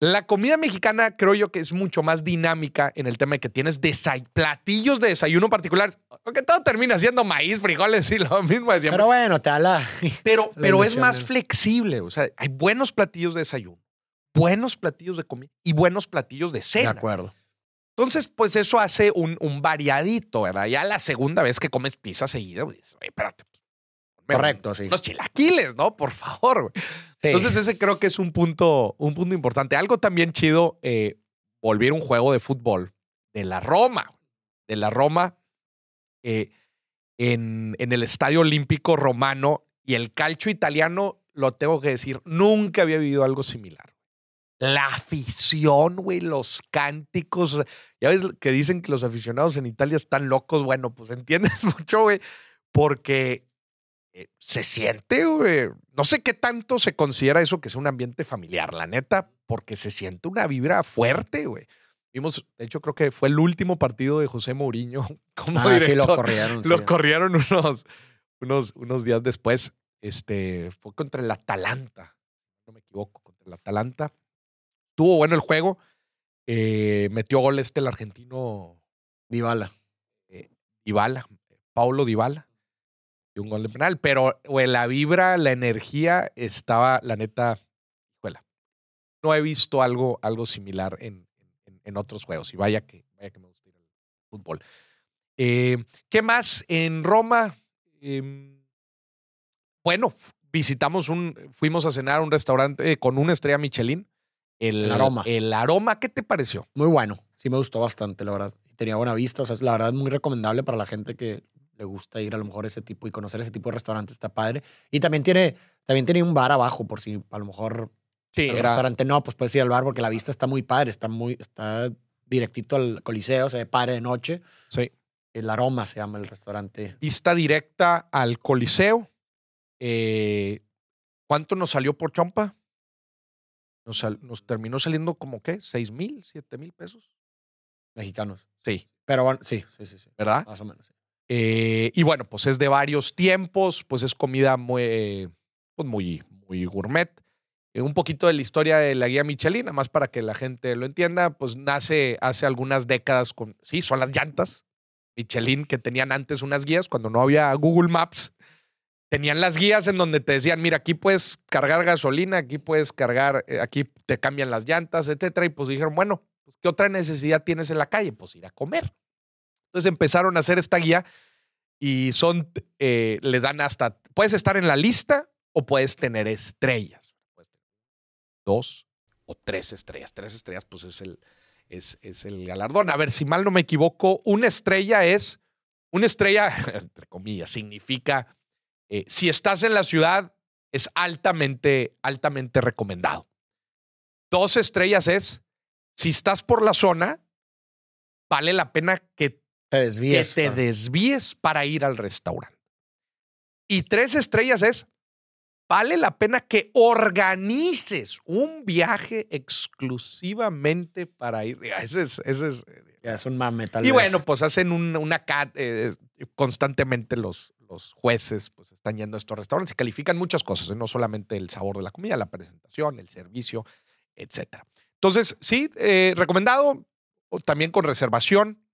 La comida mexicana creo yo que es mucho más dinámica en el tema de que tienes platillos de desayuno particulares, aunque todo termina siendo maíz, frijoles y lo mismo de siempre. Pero bueno, te la... Pero, *laughs* pero es más flexible, o sea, hay buenos platillos de desayuno, buenos platillos de comida y buenos platillos de cena. De acuerdo. Entonces, pues eso hace un, un variadito, ¿verdad? Ya la segunda vez que comes pizza seguida, pues, espérate, Correcto, sí. Los chilaquiles, ¿no? Por favor. Entonces, ese creo que es un punto, un punto importante. Algo también chido, eh, volver un juego de fútbol de la Roma. De la Roma eh, en, en el Estadio Olímpico Romano y el calcio italiano, lo tengo que decir, nunca había vivido algo similar. La afición, güey, los cánticos. Ya ves que dicen que los aficionados en Italia están locos. Bueno, pues entiendes *laughs* mucho, güey, porque eh, se siente, güey. No sé qué tanto se considera eso que es un ambiente familiar, la neta, porque se siente una vibra fuerte, güey. Vimos, de hecho, creo que fue el último partido de José Mourinho *laughs* como ah, Sí, lo corrieron. Lo corrieron unos, unos, unos días después. Este, fue contra el Atalanta. No me equivoco, contra el Atalanta. Tuvo bueno el juego. Eh, metió gol este el argentino. Dybala. Eh, Dybala. Paulo Dybala un gol de penal, pero la vibra, la energía estaba, la neta, escuela. No he visto algo, algo similar en, en, otros juegos y vaya que, vaya que me gusta el fútbol. Eh, ¿Qué más? En Roma, em, bueno, visitamos un, fuimos a cenar a un restaurante con una estrella Michelin. El, aroma. El aroma, ¿qué te pareció? Muy bueno. Sí, me gustó bastante, la verdad. Tenía buena vista. O sea, la verdad, muy recomendable para la gente que le gusta ir a lo mejor ese tipo y conocer ese tipo de restaurante, está padre. Y también tiene, también tiene un bar abajo, por si a lo mejor sí, el restaurante no, pues puedes ir al bar porque la vista está muy padre, está muy, está directito al Coliseo, se ve padre de noche. Sí. El aroma se llama el restaurante. Vista directa al Coliseo. Eh, ¿Cuánto nos salió por chompa? Nos, nos terminó saliendo como qué, seis mil, siete mil pesos. Mexicanos. Sí. Pero bueno, sí, sí, sí, sí. ¿Verdad? Más o menos. Sí. Eh, y bueno, pues es de varios tiempos, pues es comida muy, pues muy, muy gourmet. eh, un poquito de la historia de la guía Michelin, nada más para que la gente lo entienda, pues nace hace algunas décadas con, sí, son las llantas Michelin que tenían antes unas guías cuando no había Google Maps. Tenían las guías en donde te decían, mira, aquí puedes cargar gasolina, aquí puedes cargar, eh, aquí te cambian las llantas, etcétera. Y pues dijeron, bueno, pues, ¿qué otra necesidad tienes en la calle? Pues ir a comer. Entonces empezaron a hacer esta guía y son, eh, les dan hasta, puedes estar en la lista o puedes tener estrellas. Dos o tres estrellas. Tres estrellas, pues es el, es, es el galardón. A ver, si mal no me equivoco, una estrella es, una estrella, *laughs* entre comillas, significa, eh, si estás en la ciudad, es altamente, altamente recomendado. Dos estrellas es, si estás por la zona, vale la pena que te desvíes, que te desvíes para ir al restaurante. Y tres estrellas es, vale la pena que organices un viaje exclusivamente para ir. Ese es, ese es, es un mame, Y bueno, pues hacen una cat, eh, constantemente los, los jueces pues están yendo a estos restaurantes y califican muchas cosas, ¿eh? no solamente el sabor de la comida, la presentación, el servicio, etcétera. Entonces, sí, eh, recomendado, también con reservación,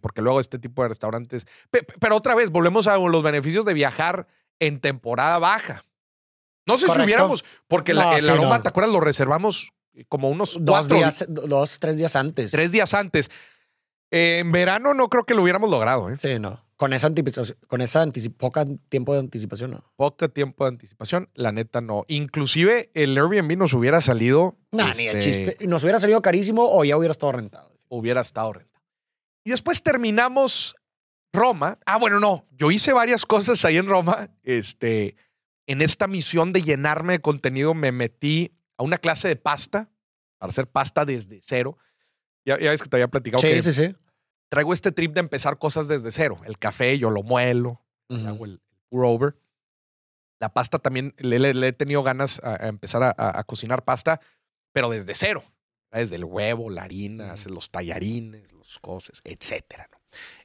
porque luego este tipo de restaurantes. Pero otra vez, volvemos a los beneficios de viajar en temporada baja. No sé si hubiéramos, porque el aroma, ¿te acuerdas? Lo reservamos como unos dos días, dos, tres días antes. Tres días antes. en verano no creo que lo hubiéramos logrado. ¿eh? Sí, no. Con esa, con esa poca tiempo de anticipación, no. Poco tiempo de anticipación, la neta no. Inclusive el Airbnb nos hubiera salido. Nah, ni de este, chiste. Nos hubiera salido carísimo o ya hubiera estado rentado. Hubiera estado rentado. Y después terminamos Roma. Ah, bueno, no. Yo hice varias cosas ahí en Roma. Este en esta misión de llenarme de contenido me metí a una clase de pasta para hacer pasta desde cero. Ya, ves que te había platicado. Sí, sí, sí. Traigo este trip de empezar cosas desde cero. El café yo lo muelo, hago el pour over. La pasta también le, he tenido ganas a, empezar a, cocinar pasta, pero desde cero. Desde el huevo, la harina, hacer los tallarines, los cosas, etcétera.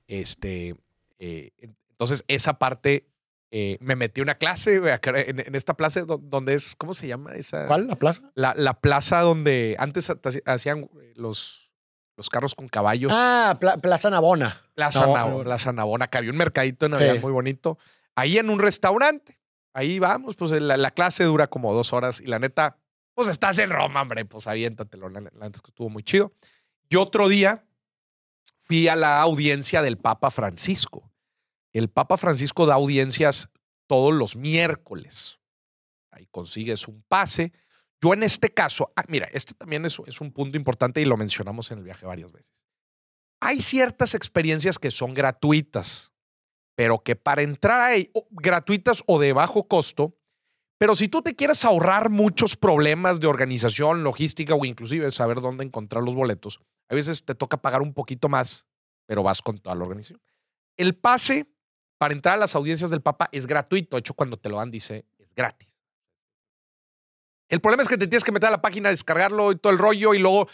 Este, eh, entonces, esa parte eh, me metí a una clase en, esta plaza donde es, ¿cómo se llama esa? ¿Cuál? ¿La plaza? La, la plaza donde antes hacían eh, los, los carros con caballos. Ah, Plaza Navona. Plaza, Navona, Plaza Navona, que había un mercadito en Navidad muy bonito. Ahí en un restaurante. Ahí vamos, pues la, clase dura como dos horas y la neta, pues estás en Roma, hombre, pues aviéntatelo. La, la que estuvo muy chido. Y otro día fui a la audiencia del Papa Francisco. El Papa Francisco da audiencias todos los miércoles. Ahí consigues un pase. Yo en este caso, ah, mira, este también es, un punto importante y lo mencionamos en el viaje varias veces. Hay ciertas experiencias que son gratuitas, pero que para entrar ahí, gratuitas o de bajo costo, pero si tú te quieres ahorrar muchos problemas de organización, logística o inclusive saber dónde encontrar los boletos, a veces te toca pagar un poquito más, pero vas con toda la organización. El pase para entrar a las audiencias del Papa es gratuito. De hecho, cuando te lo dan, dice es gratis. El problema es que te tienes que meter a la página, descargarlo y todo el rollo, y luego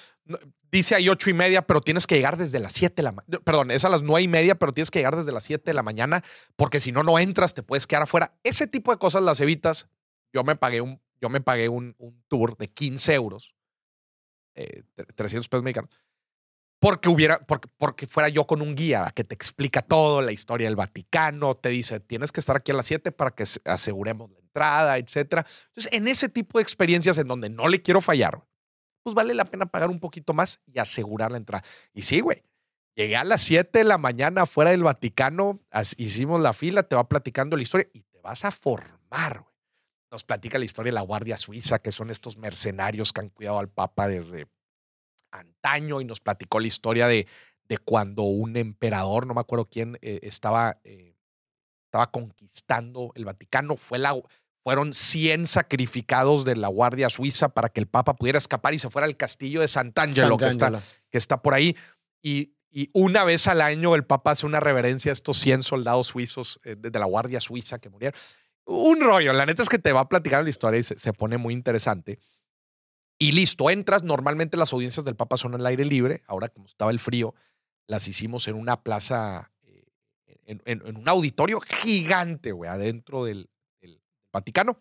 dice ahí ocho y media, pero tienes que llegar desde las siete de la mañana. Perdón, es a las nueve y media, pero tienes que llegar desde las siete de la mañana, porque si no, no entras, te puedes quedar afuera. Ese tipo de cosas las evitas. Yo me pagué un, yo me pagué un, tour de 15 euros, 300 eh, pesos mexicanos porque hubiera, porque, fuera yo con un guía que te explica todo, la historia del Vaticano, te dice, tienes que estar aquí a las 7 para que aseguremos la entrada, etcétera. Entonces, en ese tipo de experiencias en donde no le quiero fallar, pues vale la pena pagar un poquito más y asegurar la entrada. Y sí, güey, llegué a las 7 de la mañana fuera del Vaticano, hicimos la fila, te va platicando la historia y te vas a formar, güey. Nos platica la historia de la Guardia Suiza, que son estos mercenarios que han cuidado al Papa desde antaño y nos platicó la historia de, de cuando un emperador, no me acuerdo quién, eh, estaba, eh, estaba conquistando el Vaticano. Fue la, fueron 100 sacrificados de la Guardia Suiza para que el Papa pudiera escapar y se fuera al castillo de Sant'Angelo, que está, que está por ahí. Y, y, una vez al año el Papa hace una reverencia a estos 100 soldados suizos eh, de, la Guardia Suiza que murieron. Un rollo, la neta es que te va a platicar la historia y se pone muy interesante. Y listo, entras. Normalmente las audiencias del Papa son al aire libre. Ahora, como estaba el frío, las hicimos en una plaza, eh, en, un auditorio gigante, güey, adentro del, Vaticano.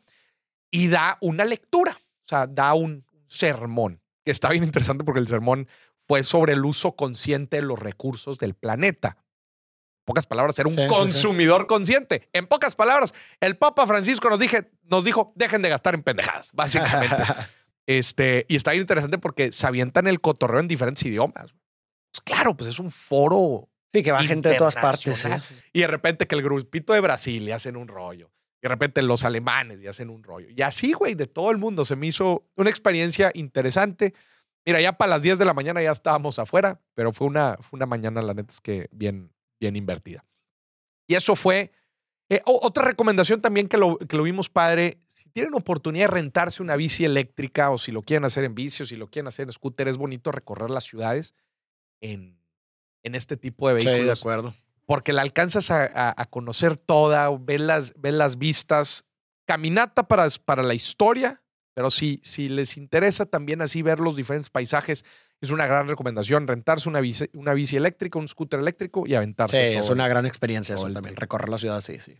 Y da una lectura sea, da un sermón que está bien interesante porque el sermón fue sobre el uso consciente de los recursos del planeta. En pocas palabras, era un Sí, sí, sí. consumidor consciente. En pocas palabras, el Papa Francisco nos, dije, nos dijo, dejen de gastar en pendejadas, *laughs* básicamente. Este, y está bien interesante porque se avientan el cotorreo en diferentes idiomas. Pues claro, pues es un foro Sí, que va gente de todas partes. ¿eh? y de repente que el grupito de Brasil y hacen un rollo. Y de repente los alemanes y hacen un rollo. Y así, güey, de todo el mundo. Se me hizo una experiencia interesante. Mira, ya para las 10 de la mañana ya estábamos afuera, pero fue una, fue una mañana, la neta, es que bien, bien invertida. Y eso fue. eh, otra recomendación también que lo, que lo vimos padre. Tienen oportunidad de rentarse una bici eléctrica o si lo quieren hacer en bici o si lo quieren hacer en scooter, es bonito recorrer las ciudades en, en este tipo de Sí, vehículos de acuerdo. porque la alcanzas a, a- a conocer toda, ves las, ves las vistas. Caminata para, para la historia, pero si, si les interesa también así ver los diferentes paisajes, es una gran recomendación. Rentarse una bici, una bici eléctrica, un scooter eléctrico y Sí, aventarse. es todo. una gran experiencia eso también, recorrer la ciudad, sí, sí.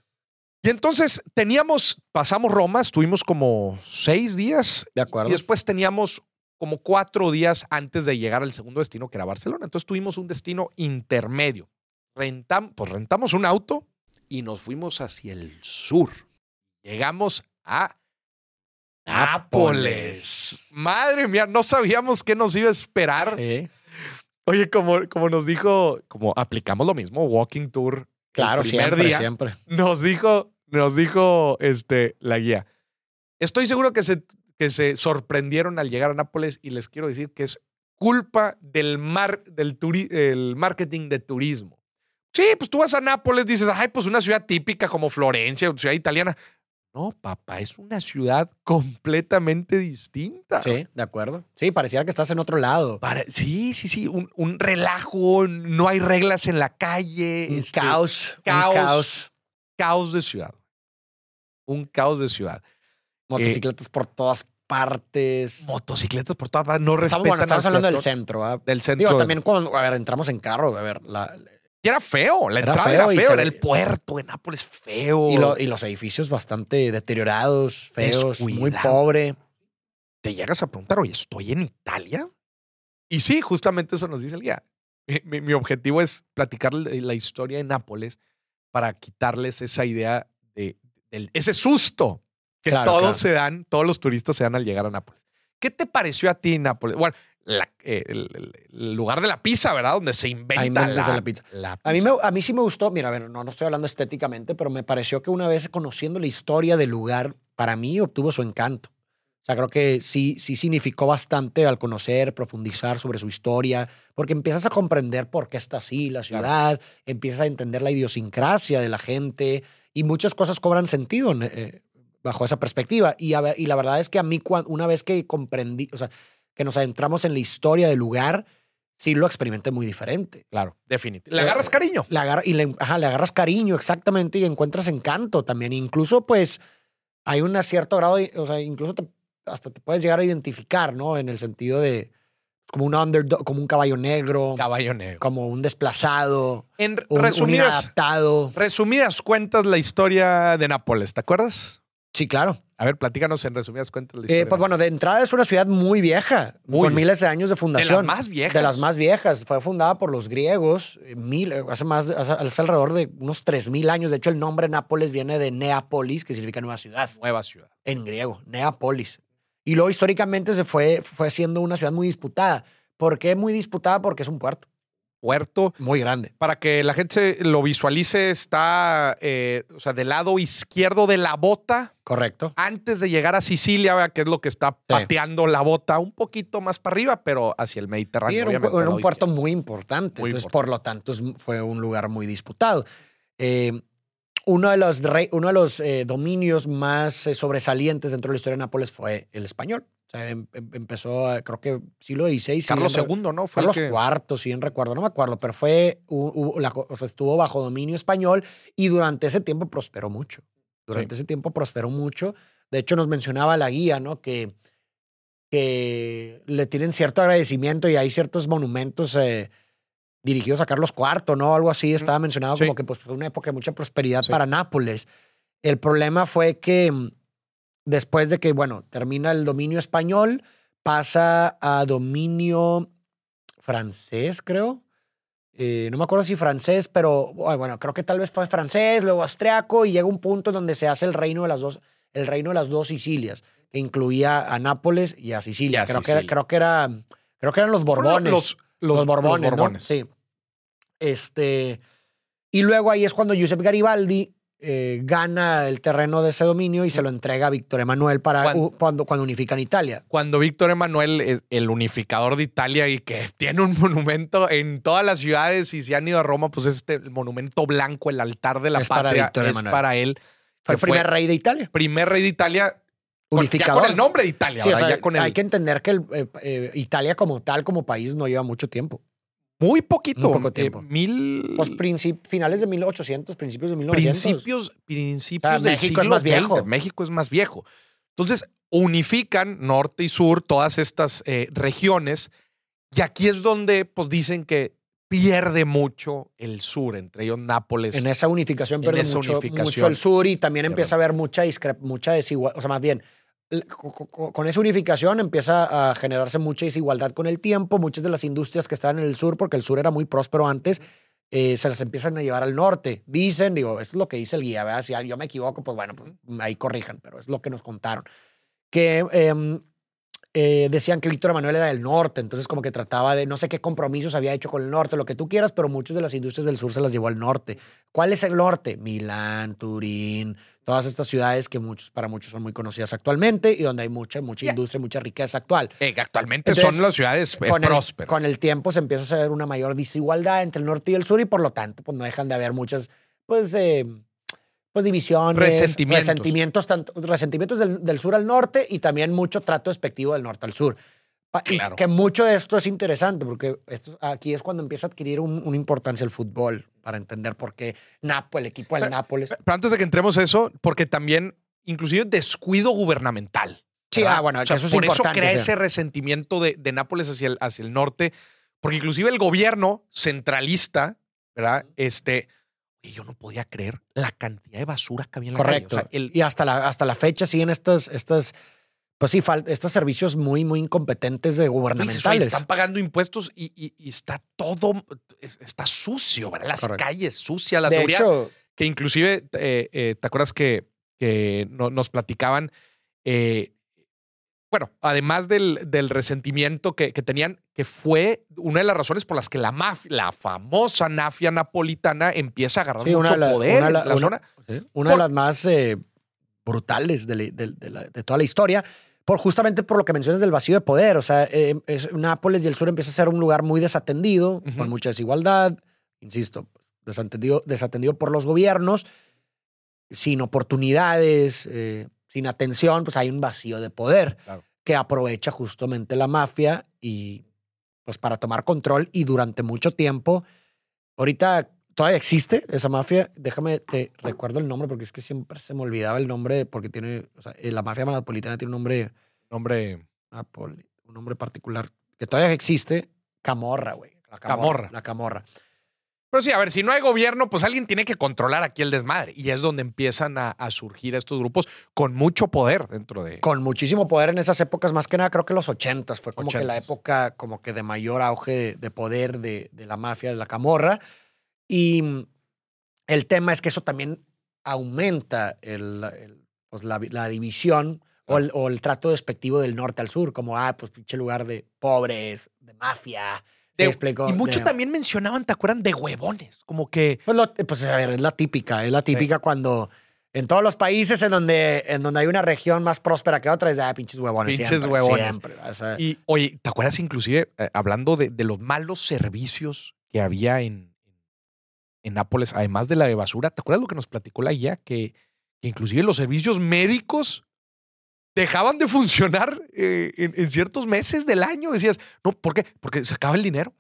Y entonces teníamos, pasamos Roma, estuvimos como seis días De acuerdo. y después teníamos como cuatro días antes de llegar al segundo destino, que era Barcelona. Entonces tuvimos un destino intermedio. Rentam, pues rentamos un auto y nos fuimos hacia el sur. Llegamos a Nápoles. Madre mía, no sabíamos qué nos iba a esperar. Sí. Oye, como, como nos dijo, como aplicamos lo mismo, walking tour. El Claro, primer siempre, día, siempre. nos dijo, nos dijo este, la guía. Estoy seguro que se, que se sorprendieron al llegar a Nápoles y les quiero decir que es culpa del, mar, del turi- el marketing de turismo. Sí, pues tú vas a Nápoles, dices, ay, pues una ciudad típica como Florencia, ciudad italiana. No, papá, es una ciudad completamente distinta. Sí, de acuerdo. Sí, pareciera que estás en otro lado. Para- sí, sí, sí, un, un relajo, no hay reglas en la calle. Un este, caos. un caos. caos. caos de ciudad. Un caos de ciudad. Motocicletas por todas partes. Motocicletas por todas partes, no Estamos, respetan bueno, estamos hablando del centro. ¿ah? Del centro. Digo, también cuando, a ver, entramos en carro, a ver, la- era feo, la Era entrada feo era feo, era ve- el puerto de Nápoles feo. y, lo- y los edificios bastante deteriorados, feos, muy pobre. Te llegas a preguntar, oye, ¿estoy en Italia? Y sí, justamente eso nos dice el guía. Mi, mi- mi objetivo es platicar la historia de Nápoles para quitarles esa idea de, ese susto que Claro, todos claro. se dan, todos los turistas se dan al llegar a Nápoles. ¿Qué te pareció a ti Nápoles? Bueno, la- eh, el, lugar de la pizza, ¿verdad? Donde se inventa Ahí la, la pizza. la A mí, pizza. me, a mí sí me gustó, mira, a ver, no, no estoy hablando estéticamente, pero me pareció que una vez conociendo la historia del lugar, para mí obtuvo su encanto. O sea, creo que sí, sí significó bastante al conocer, profundizar sobre su historia, porque empiezas a comprender por qué está así la ciudad, empiezas a entender la idiosincrasia de la gente y muchas cosas cobran sentido eh, bajo esa perspectiva. Y, a ver, y la verdad es que a mí, una vez que comprendí, o sea, que nos adentramos en la historia del lugar, sí lo experimenté muy diferente. Claro, definitivamente. Le Eh, agarras cariño. Le, agar- y le, ajá, le agarras cariño exactamente y encuentras encanto también. Incluso, pues, hay un cierto grado, de- o sea, incluso te- hasta te puedes llegar a identificar, ¿no? En el sentido de como un underdog, como un caballo negro, Caballo negro. como un desplazado, En un, un resumidas, inadaptado. resumidas cuentas, la historia de Nápoles, ¿te acuerdas? Sí, claro. A ver, platícanos en resumidas cuentas la Eh, pues bueno, de entrada es una ciudad muy vieja, Muy con miles de años de de fundación. las más viejas. De las más viejas. Fue fundada por los griegos eh, mil, eh, hace, más, hace, hace alrededor de unos 3.000 años. De hecho, el nombre Nápoles viene de Neapolis, que significa nueva ciudad, Nueva ciudad. en griego, Neapolis. Y luego históricamente se fue, fue siendo una ciudad muy disputada. ¿Por qué muy disputada? Porque es un puerto Puerto. muy grande. Para que la gente se lo visualice, está eh, o sea, del lado izquierdo de la bota, Correcto. antes de llegar a Sicilia, vea, que es lo que está pateando la bota, un poquito más para arriba, pero hacia el Mediterráneo. Era un, era puerto izquierdo. muy importante. Muy entonces, importante. por lo tanto, fue un lugar muy disputado. Eh, uno de los, uno de los eh, dominios más sobresalientes dentro de la historia de Nápoles fue el español. O sea, em- em- empezó, eh, creo que siglo XVI. si Carlos bien II, ¿no? Fue Carlos que- IV, si bien recuerdo, no me acuerdo, pero fue, la estuvo bajo dominio español y durante ese tiempo prosperó mucho. Durante ese tiempo prosperó mucho. De hecho, nos mencionaba la guía, ¿no? Que, que le tienen cierto agradecimiento y hay ciertos monumentos eh, dirigidos a Carlos IV, ¿no? Algo así estaba mencionado Sí. como que pues, fue una época de mucha prosperidad Sí. para Nápoles. El problema fue que mm, después de que, bueno, termina el dominio español, pasa a dominio francés, creo. Eh, no me acuerdo si francés, pero bueno, creo que tal vez fue francés, luego austriaco, y llega un punto donde se hace el reino de las dos, el reino de las dos Sicilias, que incluía a Nápoles y a Sicilia. creo, Que era, creo, que era, creo que eran los Borbones. Los, los, Borbones, ¿no? Sí. Este, y luego ahí es cuando Giuseppe Garibaldi eh, gana el terreno de ese dominio y se lo entrega a Víctor Emanuel para cuando, cuando, unifican Italia. Cuando Víctor Emanuel es el unificador de Italia y que *laughs* tiene un monumento en todas las ciudades y si han ido a Roma, pues este el monumento blanco, el altar de la patria, es para él. Fue el primer rey de Italia. Primer rey de Italia. Unificador. Con, el nombre de Italia. Hay que entender que eh, eh, Italia como tal, como país, no lleva mucho tiempo. Muy poquito. poco tiempo. mil... Pues finales de 1800, principios de 1900. Principios, principios del México es más viejo. México es más viejo. Entonces, unifican norte y sur todas estas eh, regiones y aquí es donde pues dicen que pierde mucho el sur, entre ellos Nápoles. En esa unificación pierde mucho, mucho, el sur y también empieza a haber mucha, mucha desigualdad, o sea, más bien, con esa unificación empieza a generarse mucha desigualdad con el tiempo. Muchas de las industrias que estaban en el sur, porque el sur era muy próspero antes, eh, se las empiezan a llevar al norte. Dicen, digo, eso es lo que dice el guía, ¿verdad? Si yo me equivoco, pues bueno, pues ahí corrijan, pero es lo que nos contaron. Que em, eh, decían que Víctor Emanuel era del norte, entonces como que trataba de, no sé qué compromisos había hecho con el norte, lo que tú quieras, pero muchas de las industrias del sur se las llevó al norte. ¿Cuál es el norte? Milán, Turín, todas estas ciudades que muchos, para muchos son muy conocidas actualmente y donde hay mucha, mucha industria, mucha riqueza actual. Eh, actualmente son las ciudades eh, prósperas. con el tiempo se empieza a hacer una mayor desigualdad entre el norte y el sur y por lo tanto pues no dejan de haber muchas, pues... Pues divisiones, resentimientos, resentimientos, tanto, resentimientos del, sur al norte y también mucho trato despectivo del norte al sur. Claro. que mucho de esto es interesante porque esto, aquí es cuando empieza a adquirir una importancia el fútbol para entender por qué Napo, el equipo del Nápoles. Pero antes de que entremos a eso, porque también, inclusive descuido gubernamental. Sí, ah, bueno, eso es por eso crea ese resentimiento de, de Nápoles hacia el, hacia el norte, porque inclusive el gobierno centralista, ¿verdad? Este, y yo no podía creer la cantidad de basura que había en la Correcto. calle. y hasta la, hasta la fecha siguen estos, estos, pues sí, estos servicios muy, muy incompetentes de gubernamentales. están pagando impuestos y, está todo, está sucio, ¿verdad? Las calles sucias, la seguridad. que inclusive, eh, eh, ¿te acuerdas que, que nos platicaban? Eh, bueno, además del, del resentimiento que, que, tenían, que fue una de las razones por las que la mafia, la famosa mafia napolitana empieza a agarrar mucho poder en la zona. una de las más eh, brutales de, de, toda la historia, por, justamente por lo que mencionas del vacío de poder. O sea, eh, Nápoles y el sur empieza a ser un lugar muy desatendido, con mucha desigualdad, insisto, pues, desatendido, desatendido por los gobiernos, sin oportunidades. Eh, sin atención, pues hay un vacío de poder que aprovecha justamente la mafia y pues para tomar control y durante mucho tiempo, ahorita todavía existe esa mafia, déjame, te recuerdo el nombre porque es que siempre se me olvidaba el nombre porque tiene, o sea, eh, la mafia napolitana tiene un nombre, nombre, un nombre particular que todavía existe, Camorra, güey. La camorra. La Camorra. Pero sí, a ver, si no hay gobierno, pues alguien tiene que controlar aquí el desmadre. Y es donde empiezan a, surgir estos grupos con mucho poder dentro de. Con muchísimo poder en esas épocas, más que nada, creo que los ochentas fue como que la época como que de mayor auge de, poder de, la mafia, de la camorra. Y el tema es que eso también aumenta el, pues la, división o, el, o el trato despectivo del norte al sur, como, ah, pues pinche lugar de pobres, de mafia y mucho también mencionaban, ¿te acuerdan? De huevones, como que... Pues, pues, a ver, es la típica, es la típica cuando en todos los países en donde, en donde hay una región más próspera que otra, es de ah, pinches huevones. Pinches huevones. y oye, ¿te acuerdas inclusive, eh, hablando de, de, los malos servicios que había en, en Nápoles, además de la de basura, ¿te acuerdas lo que nos platicó la guía? Que, que inclusive los servicios médicos dejaban de funcionar eh, en, ciertos meses del año. Decías, no, ¿por qué? Porque se acaba el dinero.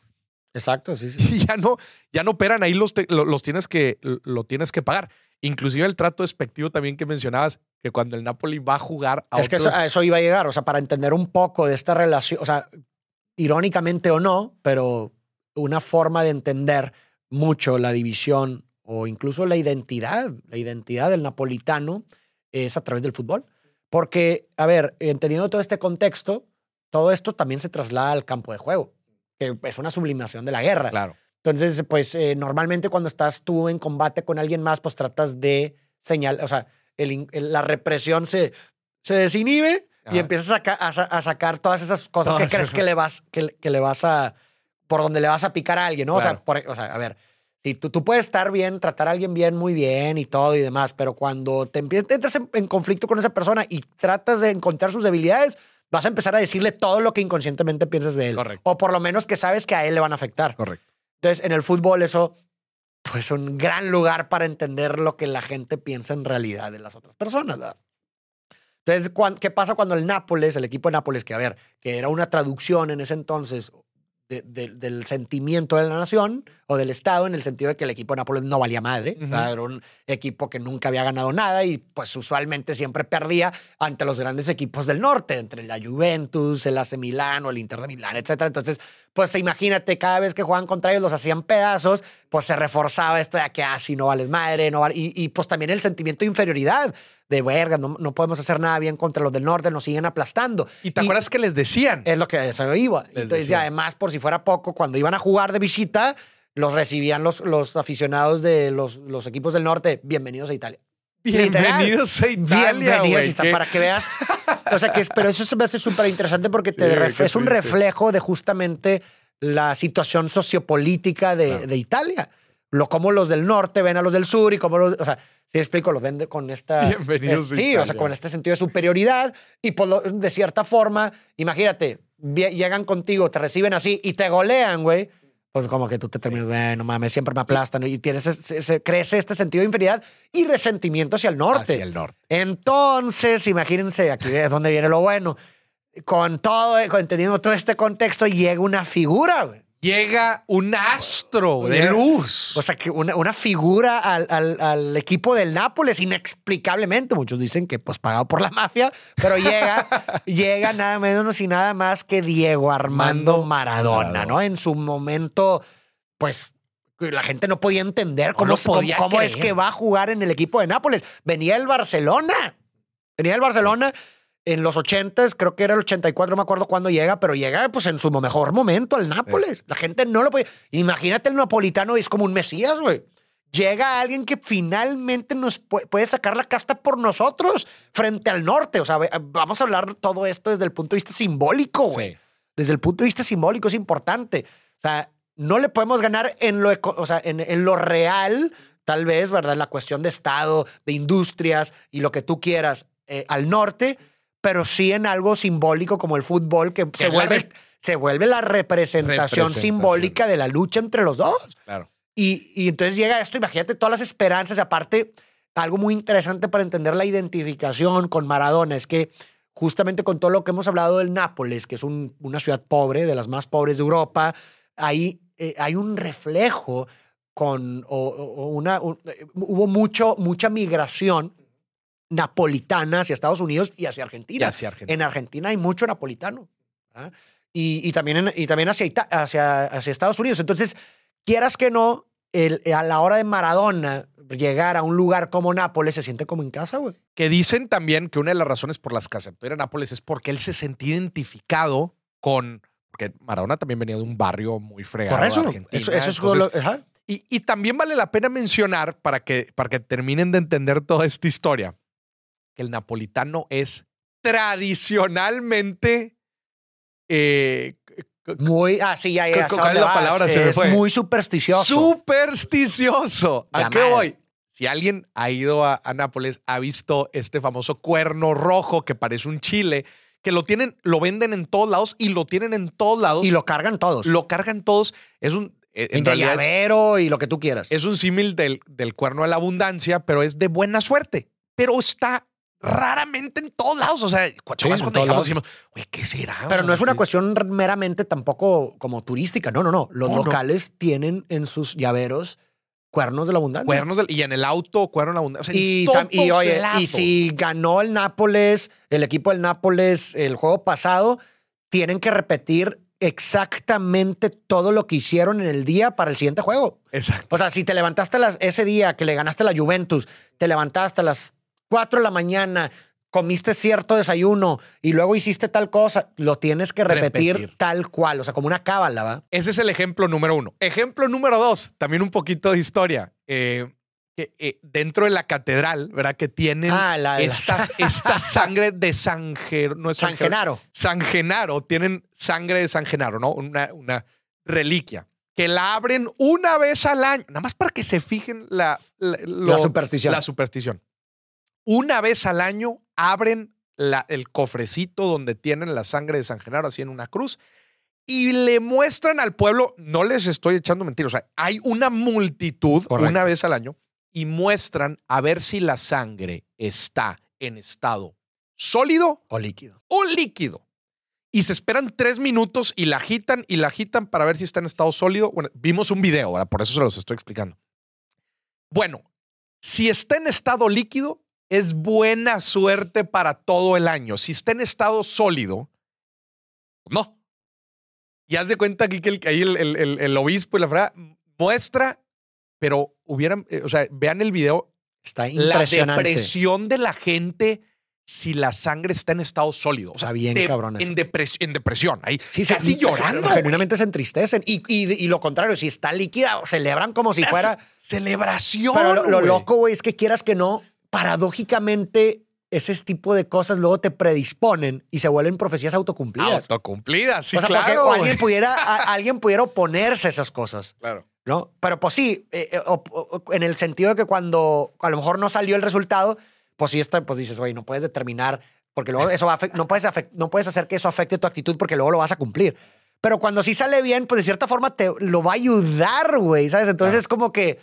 Exacto, sí, sí. *laughs* Y ya no, ya no operan ahí, los, los tienes que, lo tienes que pagar. Inclusive el trato despectivo también que mencionabas, que cuando el Napoli va a jugar a Es que eso, a eso iba a llegar, o sea, para entender un poco de esta relación, o sea, irónicamente o no, pero una forma de entender mucho la división o incluso la identidad, la identidad del napolitano es a través del fútbol Porque, a ver, entendiendo todo este contexto, todo esto también se traslada al campo de juego, que es una sublimación de la guerra. Claro. Entonces, pues eh, normalmente cuando estás tú en combate con alguien más, pues tratas de señalar, o sea, el, la represión se, se desinhibe y empiezas a, a, sacar todas esas cosas que crees que le vas, que, que, le vas a, por donde le vas a picar a alguien, ¿no? O, sea, o sea, a ver, si tú, tú puedes estar bien, tratar a alguien bien, muy bien y todo y demás, pero cuando te entras en, conflicto con esa persona y tratas de encontrar sus debilidades, vas a empezar a decirle todo lo que inconscientemente piensas de él. Correcto. O por lo menos que sabes que a él le van a afectar. Correcto. Entonces, en el fútbol eso pues es un gran lugar para entender lo que la gente piensa en realidad de las otras personas. ¿verdad? Entonces, ¿qué pasa cuando el Nápoles, el equipo de Nápoles, que a ver, que era una traducción en ese entonces del sentimiento de la nación o del Estado, en el sentido de que el equipo de Nápoles no valía madre. Era un equipo que nunca había ganado nada y pues usualmente siempre perdía ante los grandes equipos del norte, entre la Juventus, el AC Milán o el Inter de Milán, etc. Entonces, pues imagínate, cada vez que jugaban contra ellos los hacían pedazos, pues se reforzaba esto de que así ah, no vales madre, no y, y pues también el sentimiento de inferioridad de verga, no, no, podemos hacer nada bien contra los del norte, nos siguen aplastando. ¿Y te acuerdas que les decían? Es lo que eso iba. Entonces, y además, por si fuera poco, cuando iban a jugar de visita, los recibían los, los aficionados de los, los equipos del norte. Bienvenidos a Italia. Bienvenidos a Italia. Bienvenidos para que veas. O sea, que es, pero eso se me hace súper interesante porque te es un reflejo de justamente la situación sociopolítica de, de Italia. Lo como los del norte ven a los del sur y como los. O sea, Sí, explico, los vende con esta. Bienvenidos. sí, o sea, con este sentido de superioridad y de cierta forma, imagínate, llegan contigo, te reciben así y te golean, güey. Pues como que tú te terminas, no mames, siempre me aplastan y tienes ese, crece este sentido de inferioridad y resentimiento hacia el norte. Hacia el norte. Entonces, imagínense, aquí es donde viene lo bueno. Con todo, entendiendo todo este contexto, llega una figura, güey llega un astro de luz. O sea, que una, figura al, equipo del Nápoles, inexplicablemente. Muchos dicen que pues pagado por la mafia, pero llega, *laughs* llega nada menos y nada más que Diego Armando Maradona, ¿no? En su momento, pues la gente no podía entender cómo, cómo es que va a jugar en el equipo de Nápoles. Venía el Barcelona. Venía el Barcelona en los 80, creo que era el 84, no me acuerdo cuándo llega, pero llega pues en su mejor momento al Nápoles. La gente no lo puede. Imagínate el napolitano, es como un mesías, güey. Llega alguien que finalmente nos puede sacar la casta por nosotros frente al norte. O sea, vamos a hablar todo esto desde el punto de vista simbólico, güey. Desde el punto de vista simbólico es importante. O sea, no le podemos ganar en lo, o sea, en, lo real, tal vez, ¿verdad? En la cuestión de Estado, de industrias y lo que tú quieras eh, al norte pero sí en algo simbólico como el fútbol, que se vuelve, se vuelve la representación, simbólica de la lucha entre los dos. Claro. Y, y entonces llega esto, imagínate todas las esperanzas, aparte, algo muy interesante para entender la identificación con Maradona es que justamente con todo lo que hemos hablado del Nápoles, que es una ciudad pobre, de las más pobres de Europa, ahí eh, hay un reflejo con, o, una, eh, hubo mucho, mucha migración napolitana hacia Estados Unidos y hacia Argentina. En Argentina hay mucho napolitano. ¿ah? Y, también y también hacia, hacia, hacia Estados Unidos. Entonces, quieras que no, el, a la hora de Maradona llegar a un lugar como Nápoles se siente como en casa, güey. Que dicen también que una de las razones por las que aceptó ir a Nápoles es porque él se sentía identificado con. Porque Maradona también venía de un barrio muy fregado. Por eso, eso, es y, y, también vale la pena mencionar para que, para que terminen de entender toda esta historia el napolitano es tradicionalmente eh, muy así ah, ya, ¿Cuál es la palabra? Es muy supersticioso. Supersticioso. ¿A qué voy? Si alguien ha ido a, Nápoles, ha visto este famoso cuerno rojo que parece un chile, que lo tienen, lo venden en todos lados y lo tienen en todos lados. Y lo cargan todos. Lo cargan todos. Es un. Eh, en llavero y lo que tú quieras. Es un símil del, del cuerno de la abundancia, pero es de buena suerte. Pero está raramente en todos lados. O sea, cuando llegamos decimos, güey, ¿qué será? Pero no es una cuestión meramente tampoco como turística. No, no, no. Los locales tienen en sus llaveros cuernos de la abundancia. Cuernos y en el auto, cuernos de la abundancia. y, y, oye, y si ganó el Nápoles, el equipo del Nápoles el juego pasado, tienen que repetir exactamente todo lo que hicieron en el día para el siguiente juego. Exacto. O sea, si te levantaste las, ese día que le ganaste a la Juventus, te levantaste a las 4 de la mañana, comiste cierto desayuno y luego hiciste tal cosa, lo tienes que repetir, Repetir. tal cual, o sea, como una cábala, ¿va? Ese es el ejemplo número uno. Ejemplo número dos, también un poquito de historia. Eh, que, eh, dentro de la catedral, ¿verdad? Que tienen Ah, la de la- esta, *laughs* sangre de San Ger- no es San Genaro. San Genaro, tienen sangre de San Genaro, ¿no? Una, una reliquia. Que la abren una vez al año, nada más para que se fijen la, la, lo- La superstición. la superstición. Una vez al año abren la- el cofrecito donde tienen la sangre de San Genaro así en una cruz y le muestran al pueblo, no les estoy echando mentiras, o sea, hay una multitud Correcto. una vez al año y muestran a ver si la sangre está en estado sólido O líquido. o líquido. Y se esperan tres minutos y la agitan y la agitan para ver si está en estado sólido. Bueno, vimos un video, ¿verdad? por eso se los estoy explicando. Bueno, si está en estado líquido, es buena suerte para todo el año. Si está en estado sólido, no. Y haz de cuenta aquí que el, ahí el, el- el- el obispo y la frase muestra, pero hubieran, eh, o sea, vean el video, Está la impresionante. depresión de la gente si la sangre está en estado sólido. Está bien cabrón eso. En, depres- en depresión, ahí Sí, casi se- llorando. Genuinamente se entristecen. Y, y, y lo contrario, si está líquida, celebran como si fuera. celebración. Pero lo, lo loco, güey, es que quieras que no, paradójicamente, ese tipo de cosas luego te predisponen y se vuelven profecías autocumplidas. Autocumplidas, sí, o sea, claro. alguien güey. pudiera, a- *laughs* alguien pudiera oponerse a esas cosas. Claro. ¿no? Pero pues sí, eh, eh, o- o- en el sentido de que cuando a lo mejor no salió el resultado, pues sí, está, pues dices, oye, no puedes determinar, porque luego eso va a no, puedes no puedes hacer que eso afecte tu actitud porque luego lo vas a cumplir. Pero cuando sí sale bien, pues de cierta forma te lo va a ayudar, güey, ¿sabes? Entonces Claro. es como que,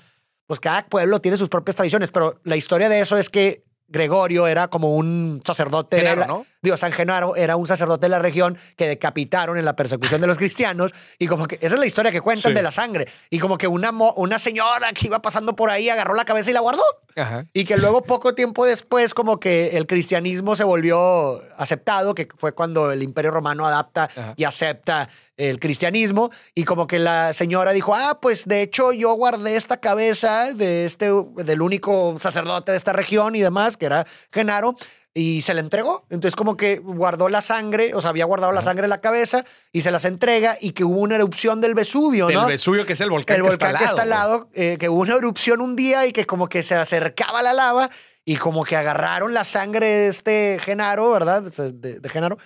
pues cada pueblo tiene sus propias tradiciones, pero la historia de eso es que Gregorio era como un sacerdote de Genaro, la- ¿no? Digo, San Genaro era un sacerdote de la región que decapitaron en la persecución de los *laughs* cristianos y como que esa es la historia que cuentan Sí. de la sangre y como que una, una señora que iba pasando por ahí agarró la cabeza y la guardó Ajá. y que luego poco tiempo después como que el cristianismo se volvió aceptado, que fue cuando el imperio romano adapta Ajá. y acepta el cristianismo y como que la señora dijo, ah, pues de hecho yo guardé esta cabeza de este, del único sacerdote de esta región y demás, que era Genaro, y se la entregó. Entonces como que guardó la sangre, o sea, había guardado la sangre en la cabeza y se las entrega y que hubo una erupción del Vesubio, ¿no? Vesubio, que es el volcán, el que volcán está que está al lado, eh, que hubo una erupción un día y que como que se acercaba la lava y como que agarraron la sangre de este Genaro, ¿verdad? De, de Genaro,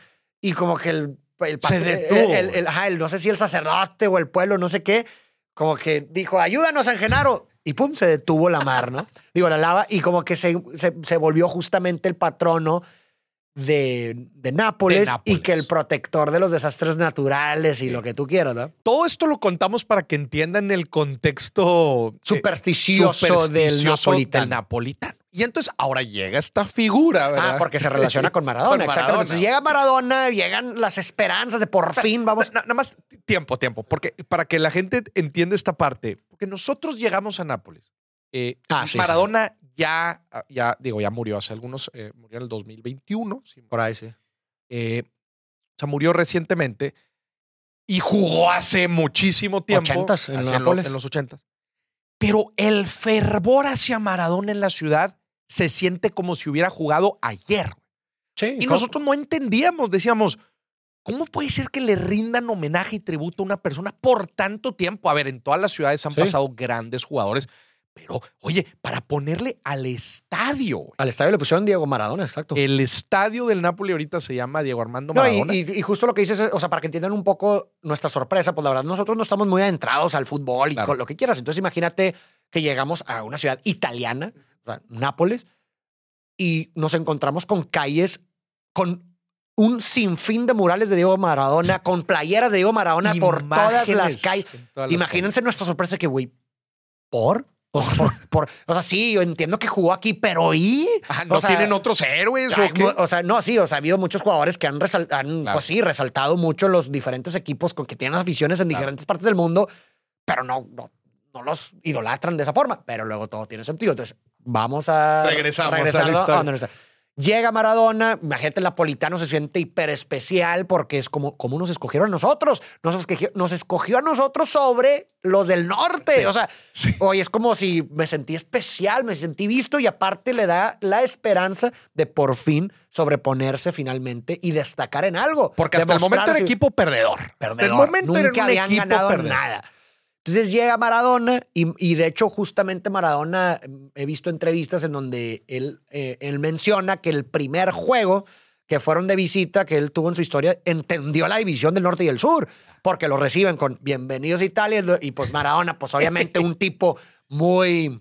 y como que el... el Se detuvo. el- el- ajá, no sé si el sacerdote o el pueblo, no sé qué, como que dijo, ayúdanos, San Genaro. Y pum, se detuvo la mar, ¿no? *laughs* Digo, la lava, y como que se, se, se volvió justamente el patrono de, de Nápoles, De Nápoles. y que el protector de los desastres naturales y lo que tú quieras, ¿no? Todo esto lo contamos para que entiendan el contexto eh, Supersticioso del napolitano. del napolitano. Y entonces ahora llega esta figura, ¿verdad? Ah, porque se relaciona *laughs* con Maradona, Con exactamente. Entonces llega Maradona, llegan las esperanzas de por fin vamos. Na- Nada más tiempo, tiempo, porque para que la gente entienda esta parte, porque nosotros llegamos a Nápoles. eh, Ah, sí, Maradona ya, ya, digo, ya murió hace algunos, eh, murió en el 2021, sí, Por ahí sí. eh, o sea, murió recientemente y jugó hace muchísimo tiempo. Ochentas, en en los ochentas. Pero el fervor hacia Maradona en la ciudad se siente como si hubiera jugado ayer. Sí. Y nosotros no entendíamos, decíamos, ¿cómo puede ser que le rindan homenaje y tributo a una persona por tanto tiempo? A ver, en todas las ciudades han Sí. pasado grandes jugadores, pero oye, para ponerle al estadio. Al estadio le pusieron Diego Maradona, exacto. el estadio del Napoli ahorita se llama Diego Armando No, y, Maradona. y- y justo lo que dices, es, o sea, para que entiendan un poco nuestra sorpresa, pues la verdad, nosotros no estamos muy adentrados al fútbol y Claro. con lo que quieras. Entonces, imagínate que llegamos a una ciudad italiana, Nápoles, y nos encontramos con calles con un sinfín de murales de Diego Maradona, *laughs* con playeras de Diego Maradona por todas las calles. en todas las Imagínense nuestra sorpresa que, güey, ¿por? O sea, por, por- o sea, sí, yo entiendo que jugó aquí, pero ¿y? Ah, ¿No o sea, tienen otros héroes o qué? sea, no, sí, o sea, ha habido muchos jugadores que han, resal- han, Claro. pues sí, resaltado mucho los diferentes equipos con que tienen aficiones en Claro. diferentes partes del mundo, pero no, no, no los idolatran de esa forma. Pero luego todo tiene sentido. Entonces, vamos a Regresamos a la donde está. Llega Maradona, imagínate, el napolitano se siente hiper especial porque es como, como nos escogieron a nosotros. Nos escogió, nos escogió a nosotros sobre los del norte. O sea, hoy es como si me sentí especial, me sentí visto y aparte le da la esperanza de por fin sobreponerse finalmente y destacar en algo. Porque hasta el momento era equipo perdedor. Perdedor. Hasta el momento Nunca era habían ganado nada. Entonces llega Maradona y, de hecho justamente Maradona, he visto entrevistas en donde él, eh, él menciona que el primer juego que fueron de visita que él tuvo en su historia, entendió la división del norte y el sur, porque lo reciben con bienvenidos a Italia y pues Maradona, pues obviamente un tipo muy,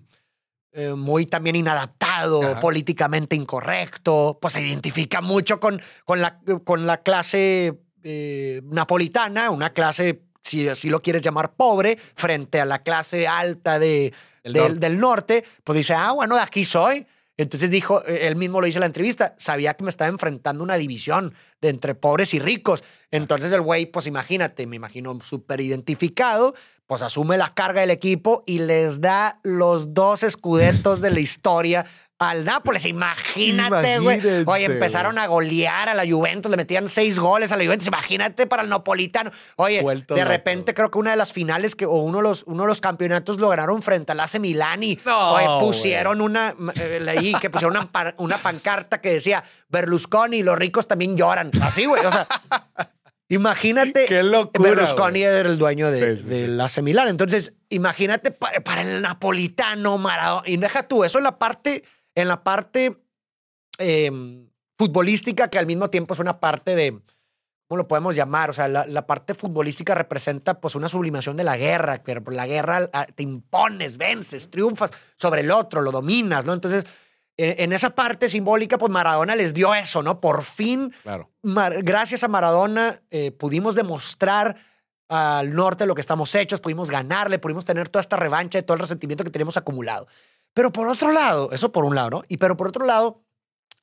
eh, muy también inadaptado, políticamente incorrecto, pues se identifica mucho con, con, la, con la clase eh, napolitana, una clase si así lo quieres llamar, pobre, frente a la clase alta de, del, norte. pues dice, ah, bueno, de aquí soy. Entonces dijo, eh, él mismo lo dice en la entrevista, sabía que me estaba enfrentando una división de entre pobres y ricos. Entonces el güey, pues imagínate, me imagino súper identificado, pues asume la carga del equipo y les da los dos escudetos de la *laughs* historia al Nápoles. Imagínate, güey. Oye, empezaron a golear a la Juventus, le metían seis goles a la Juventus. Imagínate para el Napolitano. Oye, de repente creo que una de las finales que, o uno de los, uno de los campeonatos lo ganaron frente al AC Milán y pusieron una, eh, leí que pusieron una, una pancarta que decía Berlusconi y los ricos también lloran. Así, güey. O sea. *laughs* Imagínate. Qué locura. Berlusconi era el dueño de, del AC Milán. Entonces, imagínate para, para, el napolitano, Maradona. Y deja tú, eso en la parte en la parte em, futbolística, que al mismo tiempo es una parte de, ¿cómo lo podemos llamar? O sea, la, parte futbolística representa pues una sublimación de la guerra, pero por la guerra ah, te impones, vences, triunfas sobre el otro, lo dominas, ¿no? Entonces, en, esa parte simbólica, pues Maradona les dio eso, ¿no? Por fin, claro. gracias a Maradona, eh, pudimos demostrar al norte lo que estamos hechos, pudimos ganarle, pudimos tener toda esta revancha y todo el resentimiento que tenemos acumulado. Pero por otro lado, eso por un lado, ¿no? Y pero por otro lado,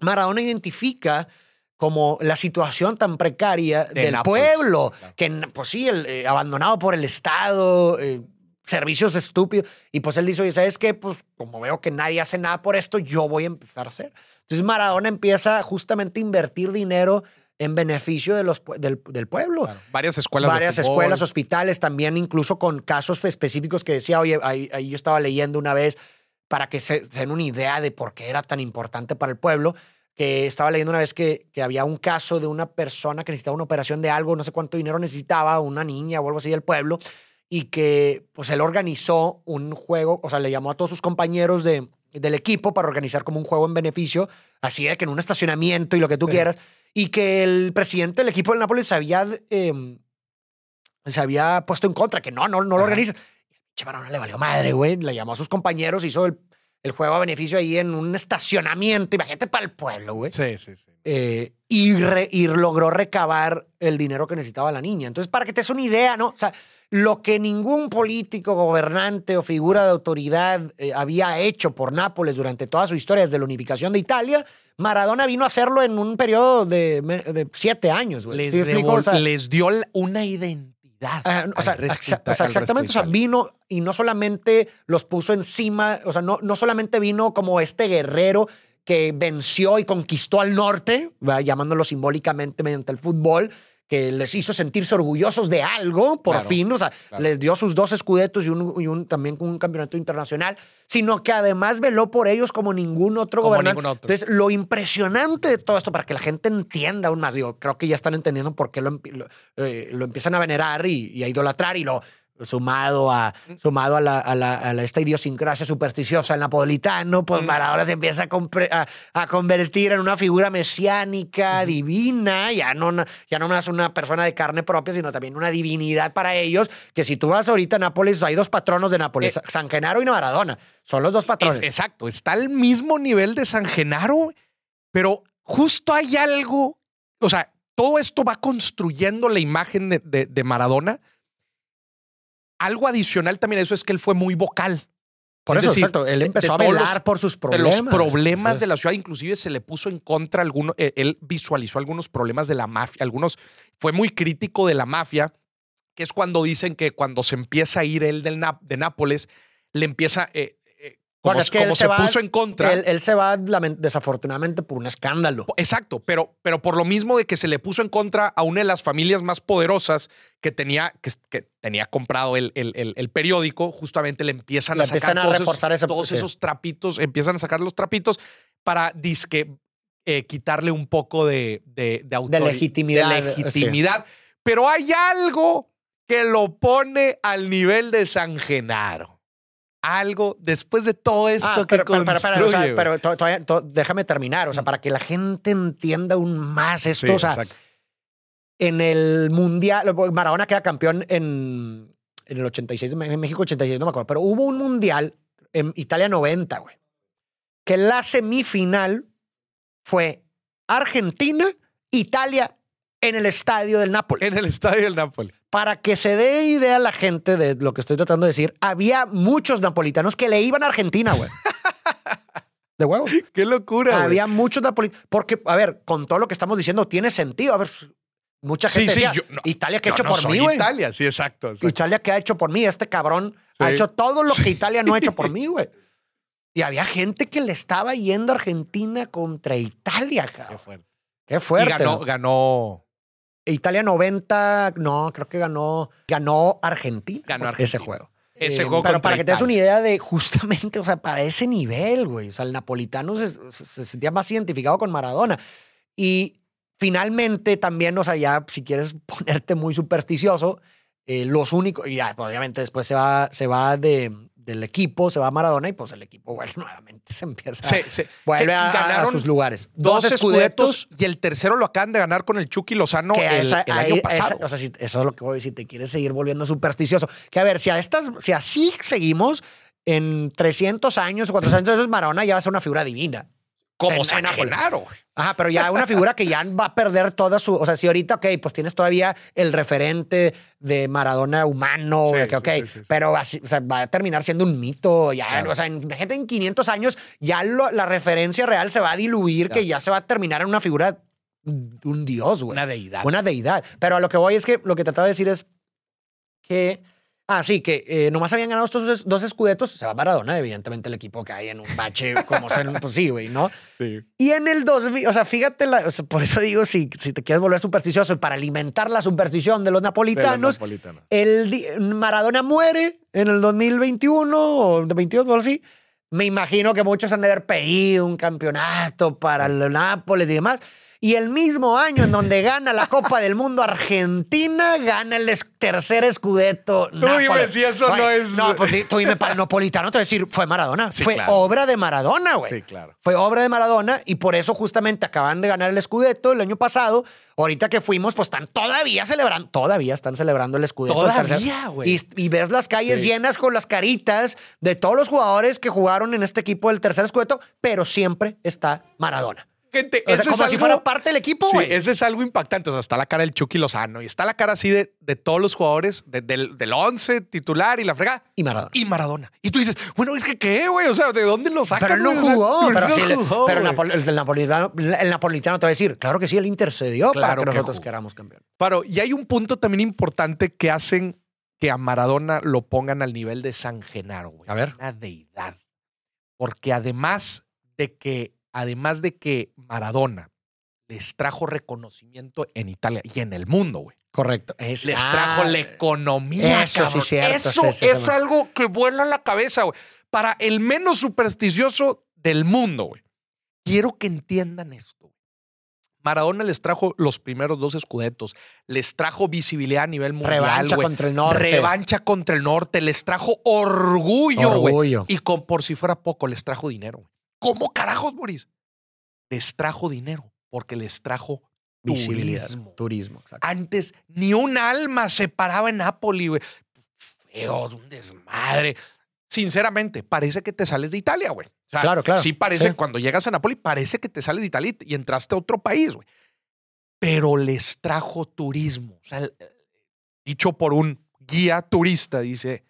Maradona identifica como la situación tan precaria del pueblo, que pues sí, el, eh, abandonado por el Estado, eh, servicios estúpidos, y pues él dice, oye, ¿sabes qué? Pues como veo que nadie hace nada por esto, yo voy a empezar a hacer. Entonces Maradona empieza justamente a invertir dinero en beneficio de los, del, pueblo. Varias escuelas. Varias escuelas, hospitales, también incluso con casos específicos que decía, oye, ahí, ahí yo estaba leyendo una vez para que se, den una idea de por qué era tan importante para el pueblo, que estaba leyendo una vez que, que había un caso de una persona que necesitaba una operación de algo, no sé cuánto dinero necesitaba, una niña o algo así del pueblo, y que pues él organizó un juego, o sea, le llamó a todos sus compañeros de, del equipo para organizar como un juego en beneficio, así de que en un estacionamiento y lo que tú quieras, y que el presidente del equipo del Nápoles se había, em, se había puesto en contra, que no, no, no lo organiza. Chavarona le valió madre, güey. Le llamó a sus compañeros, hizo el, el juego a beneficio ahí en un estacionamiento. Imagínate para el pueblo, güey. Sí, sí, sí. Eh, y, y logró recabar el dinero que necesitaba la niña. Entonces, para que te des una idea, ¿no? O sea, lo que ningún político, gobernante o figura de autoridad eh, había hecho por Nápoles durante toda su historia desde la unificación de Italia, Maradona vino a hacerlo en un periodo de, de siete años. Güey. Les, les dio una identidad Ah, o, sea, exactamente. O sea, vino y no solamente los puso encima, o sea, no, no solamente vino como este guerrero que venció y conquistó al norte, llamándolo simbólicamente mediante el fútbol, que les hizo sentirse orgullosos de algo, por fin, o sea, les dio sus dos escudetos y, un, y un, también un campeonato internacional, sino que además veló por ellos como ningún otro gobernante. Entonces, lo impresionante de todo esto, para que la gente entienda aún más, digo, creo que ya están entendiendo por qué lo, eh, lo, empiezan a venerar y, y a idolatrar y lo, sumado a, sumado a, la, a, la, a esta idiosincrasia supersticiosa del napolitano, pues. Maradona se empieza a, a, convertir en una figura mesiánica, divina, ya no, ya no más una persona de carne propia, sino también una divinidad para ellos, que si tú vas ahorita a Nápoles, hay dos patronos de Nápoles, eh, San Genaro y Maradona, son los dos patrones. exacto, está al mismo nivel de San Genaro, pero justo hay algo, o sea, todo esto va construyendo la imagen de, de, de Maradona, algo adicional también a eso es que él fue muy vocal. Por eso, exacto. Él empezó a velar por sus problemas. De los problemas de la ciudad, inclusive se le puso en contra algunos. Eh, él visualizó algunos problemas de la mafia, algunos. Fue muy crítico de la mafia, que es cuando dicen que cuando se empieza a ir él del de Nápoles, le empieza. Eh, como, es que como se, va- puso en contra. Él, él se va desafortunadamente por un escándalo. Exacto, pero, pero por lo mismo de que se le puso en contra a una de las familias más poderosas que tenía, que, que tenía comprado el, el- el- el periódico, justamente le empiezan Le a sacar empiezan a todos, reforzar esos, ese- todos sí. esos trapitos, empiezan a sacar los trapitos para disque eh, quitarle un poco de, de, de legitimidad, de legitimidad. Pero hay algo que lo pone al nivel de San Genaro. Algo después de todo esto Ah, que pero, o sea, construye, pero to- todavía- to- déjame terminar, o sea, para que la gente entienda aún más esto, Sí, o sea, exacto. en el Mundial, Maradona queda campeón en, en el 86, en México 86, no me acuerdo, pero hubo un Mundial en Italia 90, güey, que la semifinal fue Argentina, Italia en el estadio del Nápoles. En el estadio del Napoli. Para que se dé idea a la gente de lo que estoy tratando de decir, había muchos napolitanos que le iban a Argentina, güey. *laughs* De huevo. Qué locura, güey. Había muchos napolitanos. Porque, a ver, con todo lo que estamos diciendo, tiene sentido. A ver, mucha gente sí, decía, yo- no, Italia, ¿qué ha hecho no por soy mí, güey? Italia, sí, exacto. exacto. Italia, ¿qué ha hecho por mí? Este cabrón ha hecho todo lo que Italia no ha hecho por *laughs* mí, güey. Y había gente que le estaba yendo a Argentina contra Italia, Qué cabrón. fuerte. Qué fuerte. Y ganó, ¿no? ganó. Italia 90, no, creo que ganó, ganó Argentina. Ganó ese Argentina. juego. Ese Eh, juego Pero para que te des una idea de justamente, o sea, para ese nivel, güey. O sea, el napolitano se, se- se sentía más identificado con Maradona. Y finalmente también, o sea, ya si quieres *laughs* ponerte muy supersticioso, eh, los únicos, y ya, obviamente después se va, se va de, del equipo, se va a Maradona y pues el equipo, bueno, *laughs* nuevamente se empieza, Se- se- vuelve que a, a sus lugares. Dos escudetos y el tercero lo acaban de ganar con el Chucky Lozano el, esa- el ahí- año esa- pasado. o sea, si- eso es lo que voy a decir. Si te quieres seguir volviendo supersticioso. Que a ver, si a estas, si así seguimos, en 300 años o 400 años, Maradona ya va a ser una figura divina. Como en- San. Genaro. Ajá, pero ya una figura que ya va a perder toda su. O sea, si ahorita, ok, pues tienes todavía el referente de Maradona humano, Sí, que, ok, sí, sí, sí. pero así, o sea, va a terminar siendo un mito. Ya, Claro. o sea, en, gente en 500 años, ya lo- la referencia real se va a diluir, que ya se va a terminar en una figura de un dios, güey. Una deidad. Una deidad. Pero a lo que voy es que lo que trataba de decir es que. Ah, sí, que eh, nomás habían ganado estos dos- escudetos. Se va Maradona, evidentemente, el equipo que hay en un bache, *laughs* como se. Pues sí, güey, ¿no? Sí. Y en el 2000, o sea, fíjate, la- o sea, por eso digo, si, si te quieres volver supersticioso, para alimentar la superstición de los De los napolitanos, napolitanos. el Maradona muere en el 2021 o de 22 o algo así. Me imagino que muchos han de haber pedido un campeonato para el Nápoles y demás. Y el mismo año en donde gana la Copa del Mundo Argentina, gana el tercer escudeto. Tú dime si eso no es- No, pues tú dime para el napolitano, te voy a decir, fue Maradona. Sí, fue claro. obra de Maradona, güey. Sí, claro. Fue obra de Maradona y por eso justamente acaban de ganar el Scudetto el año pasado. Ahorita que fuimos, pues están todavía celebrando, todavía están celebrando el Scudetto. el Todavía, güey. Y, y ves las calles Sí. llenas con las caritas de todos los jugadores que jugaron en este equipo del tercer Scudetto, pero siempre está Maradona. Gente, O sea, eso es como si fuera parte del equipo, Sí, güey. ese es algo impactante. O sea, está la cara del Chucky Lozano y está la cara así de, de todos los jugadores de- del, del 11 titular y la fregada. Y Maradona. Y Maradona. Y tú dices, bueno, es que qué, güey. O sea, ¿de dónde lo sacan? Pero él no güey? O sea, jugó. Pero, no sí jugó, pero el, napolitano, el napolitano te va a decir, claro que sí, él intercedió para Claro que que nosotros jugó. queramos campeón. Pero, y hay un punto también importante que hacen que a Maradona lo pongan al nivel de San Genaro, güey. A ver. Una deidad. Porque además de que, además de que Maradona les trajo reconocimiento en Italia y en el mundo, güey. Correcto. Es, Les ah, trajo la economía. eso sí cierto, Eso sí, sí, es sí, algo que vuela la cabeza, güey. Para el menos supersticioso del mundo, güey. Quiero que entiendan esto. Maradona les trajo los primeros dos escudetos, les trajo visibilidad a nivel mundial, Revancha contra el norte. Revancha contra el norte, les trajo orgullo, güey. Orgullo. Y con, por si fuera poco, les trajo dinero. güey. ¿Cómo carajos, Boris? Les trajo dinero porque les trajo Visibilidad. turismo. Turismo, exacto. Antes ni un alma se paraba en Napoli, güey. Feo, un desmadre. Sinceramente, parece que te sales de Italia, güey. O sea, Claro, claro. Sí parece, Sí. cuando llegas a Napoli, parece que te sales de Italia y entraste a otro país, güey. Pero les trajo turismo. O sea, el- dicho por un guía turista, dice,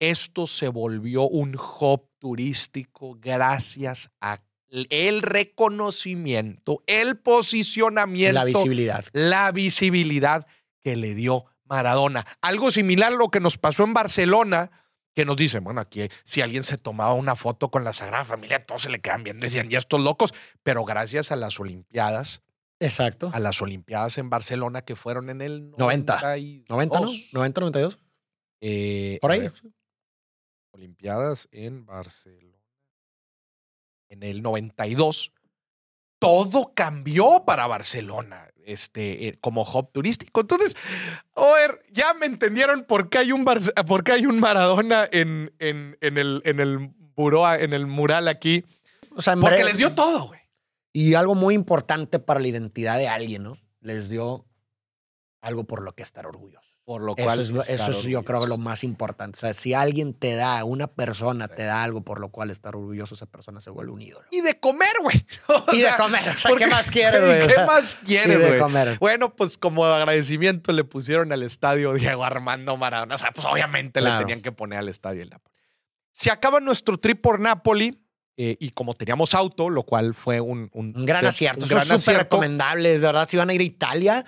esto se volvió un hub turístico gracias a el reconocimiento, el posicionamiento, La visibilidad. la visibilidad que le dio Maradona. Algo similar a lo que nos pasó en Barcelona que nos dicen, bueno, aquí si alguien se tomaba una foto con la Sagrada Familia, todos se le quedan bien, decían, ya estos locos, pero gracias a las Olimpiadas, Exacto. a las Olimpiadas en Barcelona que fueron en el 90. 92, 90, ¿no? 90, 92. eh, Por ahí. ver, Olimpiadas en Barcelona. En el 92, todo cambió para Barcelona este, eh, como hub turístico. Entonces, a ver, ya me entendieron por qué hay un, Barce- por qué hay un Maradona en, en, en el, en, el buró, en el mural aquí. O sea, Porque les dio todo, güey. Y algo muy importante para la identidad de alguien, ¿no? Les dio algo por lo que estar orgulloso. Por lo Eso cual. es, eso es yo creo lo más importante. O sea, si alguien te da, una persona Sí. te da algo por lo cual estar orgulloso, esa persona se vuelve un ídolo. Y de comer, güey. *laughs* Y de sea, comer, o sea, porque- ¿qué más quieres, *laughs* güey? ¿Qué más quieres, de güey? Bueno, pues como agradecimiento le pusieron al estadio Diego Armando Maradona. O sea, pues obviamente Claro. le tenían que poner al estadio el Napoli. Se acaba nuestro trip por Napoli eh, y como teníamos auto, lo cual fue un, un, Un gran un acierto. Eso gran es súper acierto. recomendable. De verdad, si van a ir a Italia,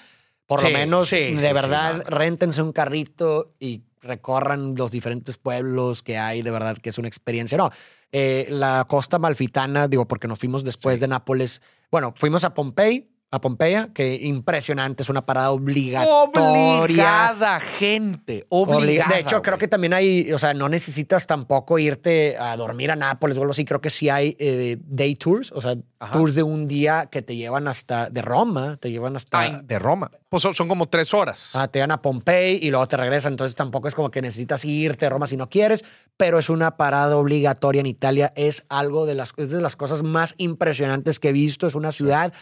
por Sí, lo menos, sí, de verdad, no. réntense un carrito y recorran los diferentes pueblos que hay. De verdad que es una experiencia. No, eh, la costa malfitana, digo, porque nos fuimos después de Nápoles. Bueno, fuimos a Pompey, a Pompeya, que impresionante. Es una parada obligatoria. Obligada, gente. Obliga- Obligada. de hecho, creo que también hay, o sea, no necesitas tampoco irte a dormir a Nápoles o algo así. Creo que sí hay eh, day tours, o sea, Ajá. tours de un día que te llevan hasta de Roma, te llevan hasta. Ay, de Roma. Pues son, son como tres horas. Ah, te van a Pompey y luego te regresan. Entonces tampoco es como que necesitas irte a Roma si no quieres, pero es una parada obligatoria en Italia. Es algo de las, es de las cosas más impresionantes que he visto. Es una ciudad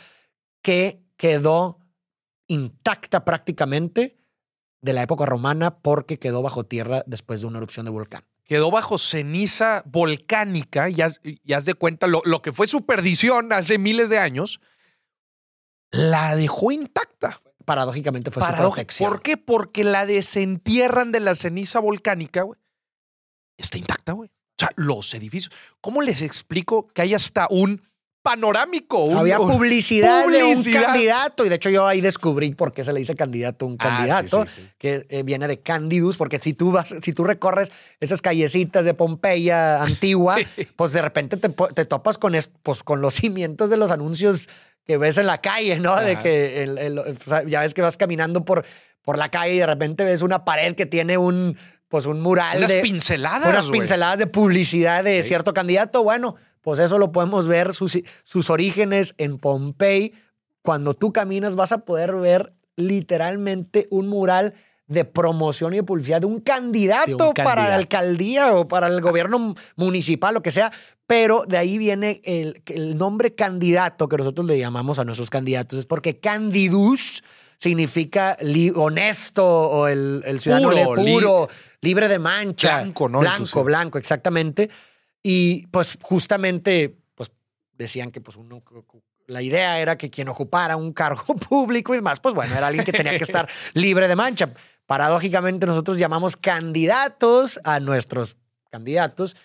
que quedó intacta prácticamente de la época romana porque quedó bajo tierra después de una erupción de volcán. quedó bajo ceniza volcánica y haz, y haz de cuenta lo, lo que fue su perdición hace miles de años, la dejó intacta. Paradójicamente fue su Paradójico. protección. ¿Por qué? Porque la desentierran de la ceniza volcánica, güey. Está intacta, güey. O sea, los edificios. ¿Cómo les explico que hay hasta un panorámico? un- Había un- publicidad, de un publicidad. candidato y de hecho yo ahí descubrí por qué se le dice candidato a un Ah, candidato. sí, sí, sí. que eh, viene de Candidus, porque si tú vas, si tú recorres esas callecitas de Pompeya antigua, *laughs* pues de repente te, topas con, es- pues, con los cimientos de los anuncios que ves en la calle, ¿no? De que el- el- ya ves que vas caminando por, por la calle y de repente ves una pared que tiene un, pues un mural Unas de pinceladas. unas pinceladas de publicidad de Sí. cierto candidato. Bueno, pues eso lo podemos ver sus, sus orígenes en Pompey. Cuando tú caminas vas a poder ver literalmente un mural de promoción y de publicidad de un candidato, De un para la alcaldía o para el gobierno municipal, lo que sea. Pero de ahí viene el, el nombre candidato que nosotros le llamamos a nuestros candidatos. Es porque candidus significa honesto o el, el ciudadano Puro, li- puro, libre de mancha. Blanco, ¿no? Blanco, Inclusive. blanco, exactamente. Y pues justamente, pues decían que pues uno, la idea era que quien ocupara un cargo *laughs* público y más, pues bueno, era alguien que tenía que estar *laughs* libre de mancha. Paradójicamente nosotros llamamos candidatos a nuestros candidatos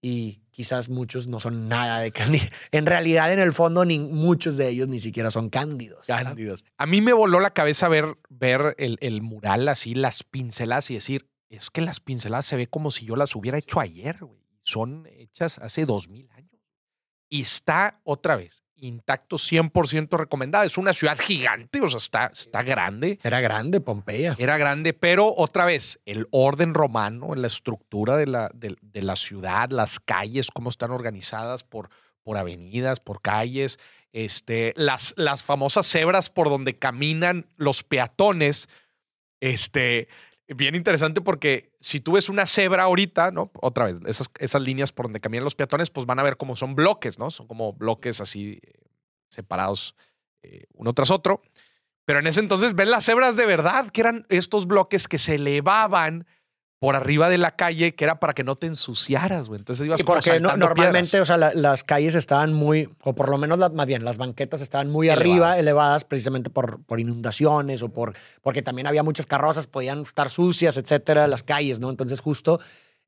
y quizás muchos no son nada de candidatos. *laughs* En realidad, en el fondo, ni, muchos de ellos ni siquiera son cándidos. Cándidos. A mí me voló la cabeza ver, ver el, el mural así, las pinceladas y decir, es que las pinceladas se ve como si yo las hubiera hecho ayer, güey. Son hechas hace dos mil años. Y está otra vez intacto, 100% recomendada. Es una ciudad gigante, o sea, está, está grande. Era grande Pompeya. Era grande, pero otra vez, el orden romano, la estructura de la, de, de la ciudad, las calles, cómo están organizadas por, por avenidas, por calles, este, las, las famosas cebras por donde caminan los peatones. Este, bien interesante porque si tú ves una cebra ahorita, ¿no? Otra vez, esas, esas líneas por donde caminan los peatones, pues van a ver cómo son bloques, ¿no? Son como bloques así eh, separados eh, uno tras otro. Pero en ese entonces ves las cebras de verdad, que eran estos bloques que se elevaban por arriba de la calle, que era para que no te ensuciaras, güey. Entonces ibas Y porque no- normalmente, piedras. o sea, la- las calles estaban muy, o por lo menos la- más bien, las banquetas estaban muy Elevadas. arriba, elevadas, precisamente por, por inundaciones o por, porque también había muchas carrozas, podían estar sucias, etcétera, las calles, ¿no? Entonces, justo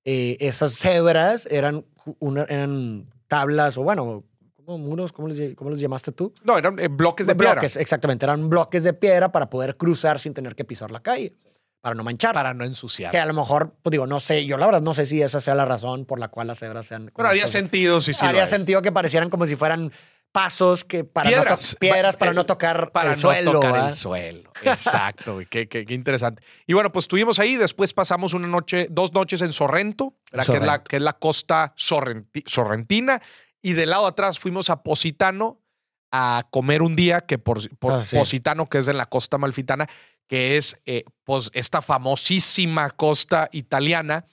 eh, esas cebras eran, una- eran tablas o, bueno, ¿cómo muros? ¿Cómo les, cómo les llamaste tú? No, eran eh, bloques de piedra. bloques, exactamente, eran bloques de piedra para poder cruzar sin tener que pisar la calle. Para no manchar. Para no ensuciar. Que a lo mejor, pues digo, no sé, yo la verdad no sé si esa sea la razón por la cual las cebras sean. Pero haría estas- sentido si sí. lo es. sentido que parecieran como si fueran pasos que para no Piedras. to- piedras para Eh, no tocar Para el no suelo. tocar el suelo. Exacto. Qué, qué- qué interesante. Y bueno, pues estuvimos ahí. Después pasamos una noche, dos noches en Sorrento. Que, es la, Sorrento. que es la costa sorrenti- sorrentina. Y del lado de atrás fuimos a Positano a comer un día, que por, por Ah, sí. Positano, que es en la costa malfitana, que es eh, pues esta famosísima costa italiana,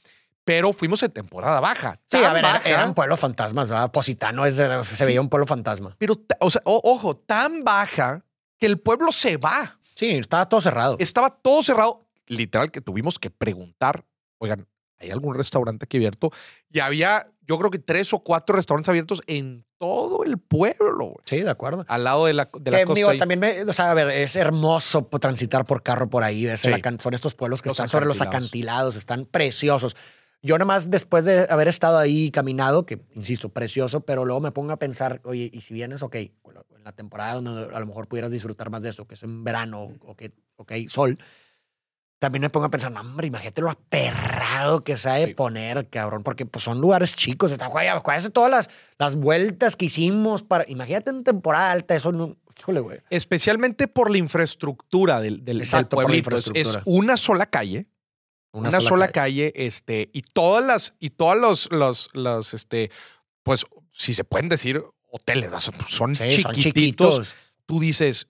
pero fuimos en temporada baja. Sí, a ver, era- baja, eran pueblos fantasmas, ¿verdad? Positano es se veía un pueblo fantasma. Pero, ta- o sea, o- ojo, tan baja que el pueblo se va. Sí, estaba todo cerrado. Estaba todo cerrado. Literal que tuvimos que preguntar, oigan, ¿hay algún restaurante aquí abierto? Y había, yo creo que tres o cuatro restaurantes abiertos en todo el pueblo, Sí, de acuerdo. al lado de la, de la Que, costa. digo, ahí. también, me- o sea, a ver, es hermoso transitar por carro por ahí. Sí. acan- son estos pueblos que Los están sobre los acantilados. están preciosos. Yo nomás después de haber estado ahí caminado, que insisto, precioso, pero luego me pongo a pensar, oye, y si vienes, ok, en la temporada donde a lo mejor pudieras disfrutar más de eso, que es en verano, o que, ok, sol, también me pongo a pensar, no, hombre, imagínate lo aperrado que se ha de Sí. poner, cabrón, porque pues, son lugares chicos. Acuérdate todas las, las vueltas que hicimos para. Imagínate en temporada alta, eso no. Híjole, güey. Especialmente por la infraestructura del, del, del Exacto, por la pueblito. Es- Es, una sola calle. Una, sola, calle. este, y todas las, y todas los, los, los, este, pues, si se pueden decir hoteles, sea, son, Sí, son chiquititos. chiquitos. Tú dices,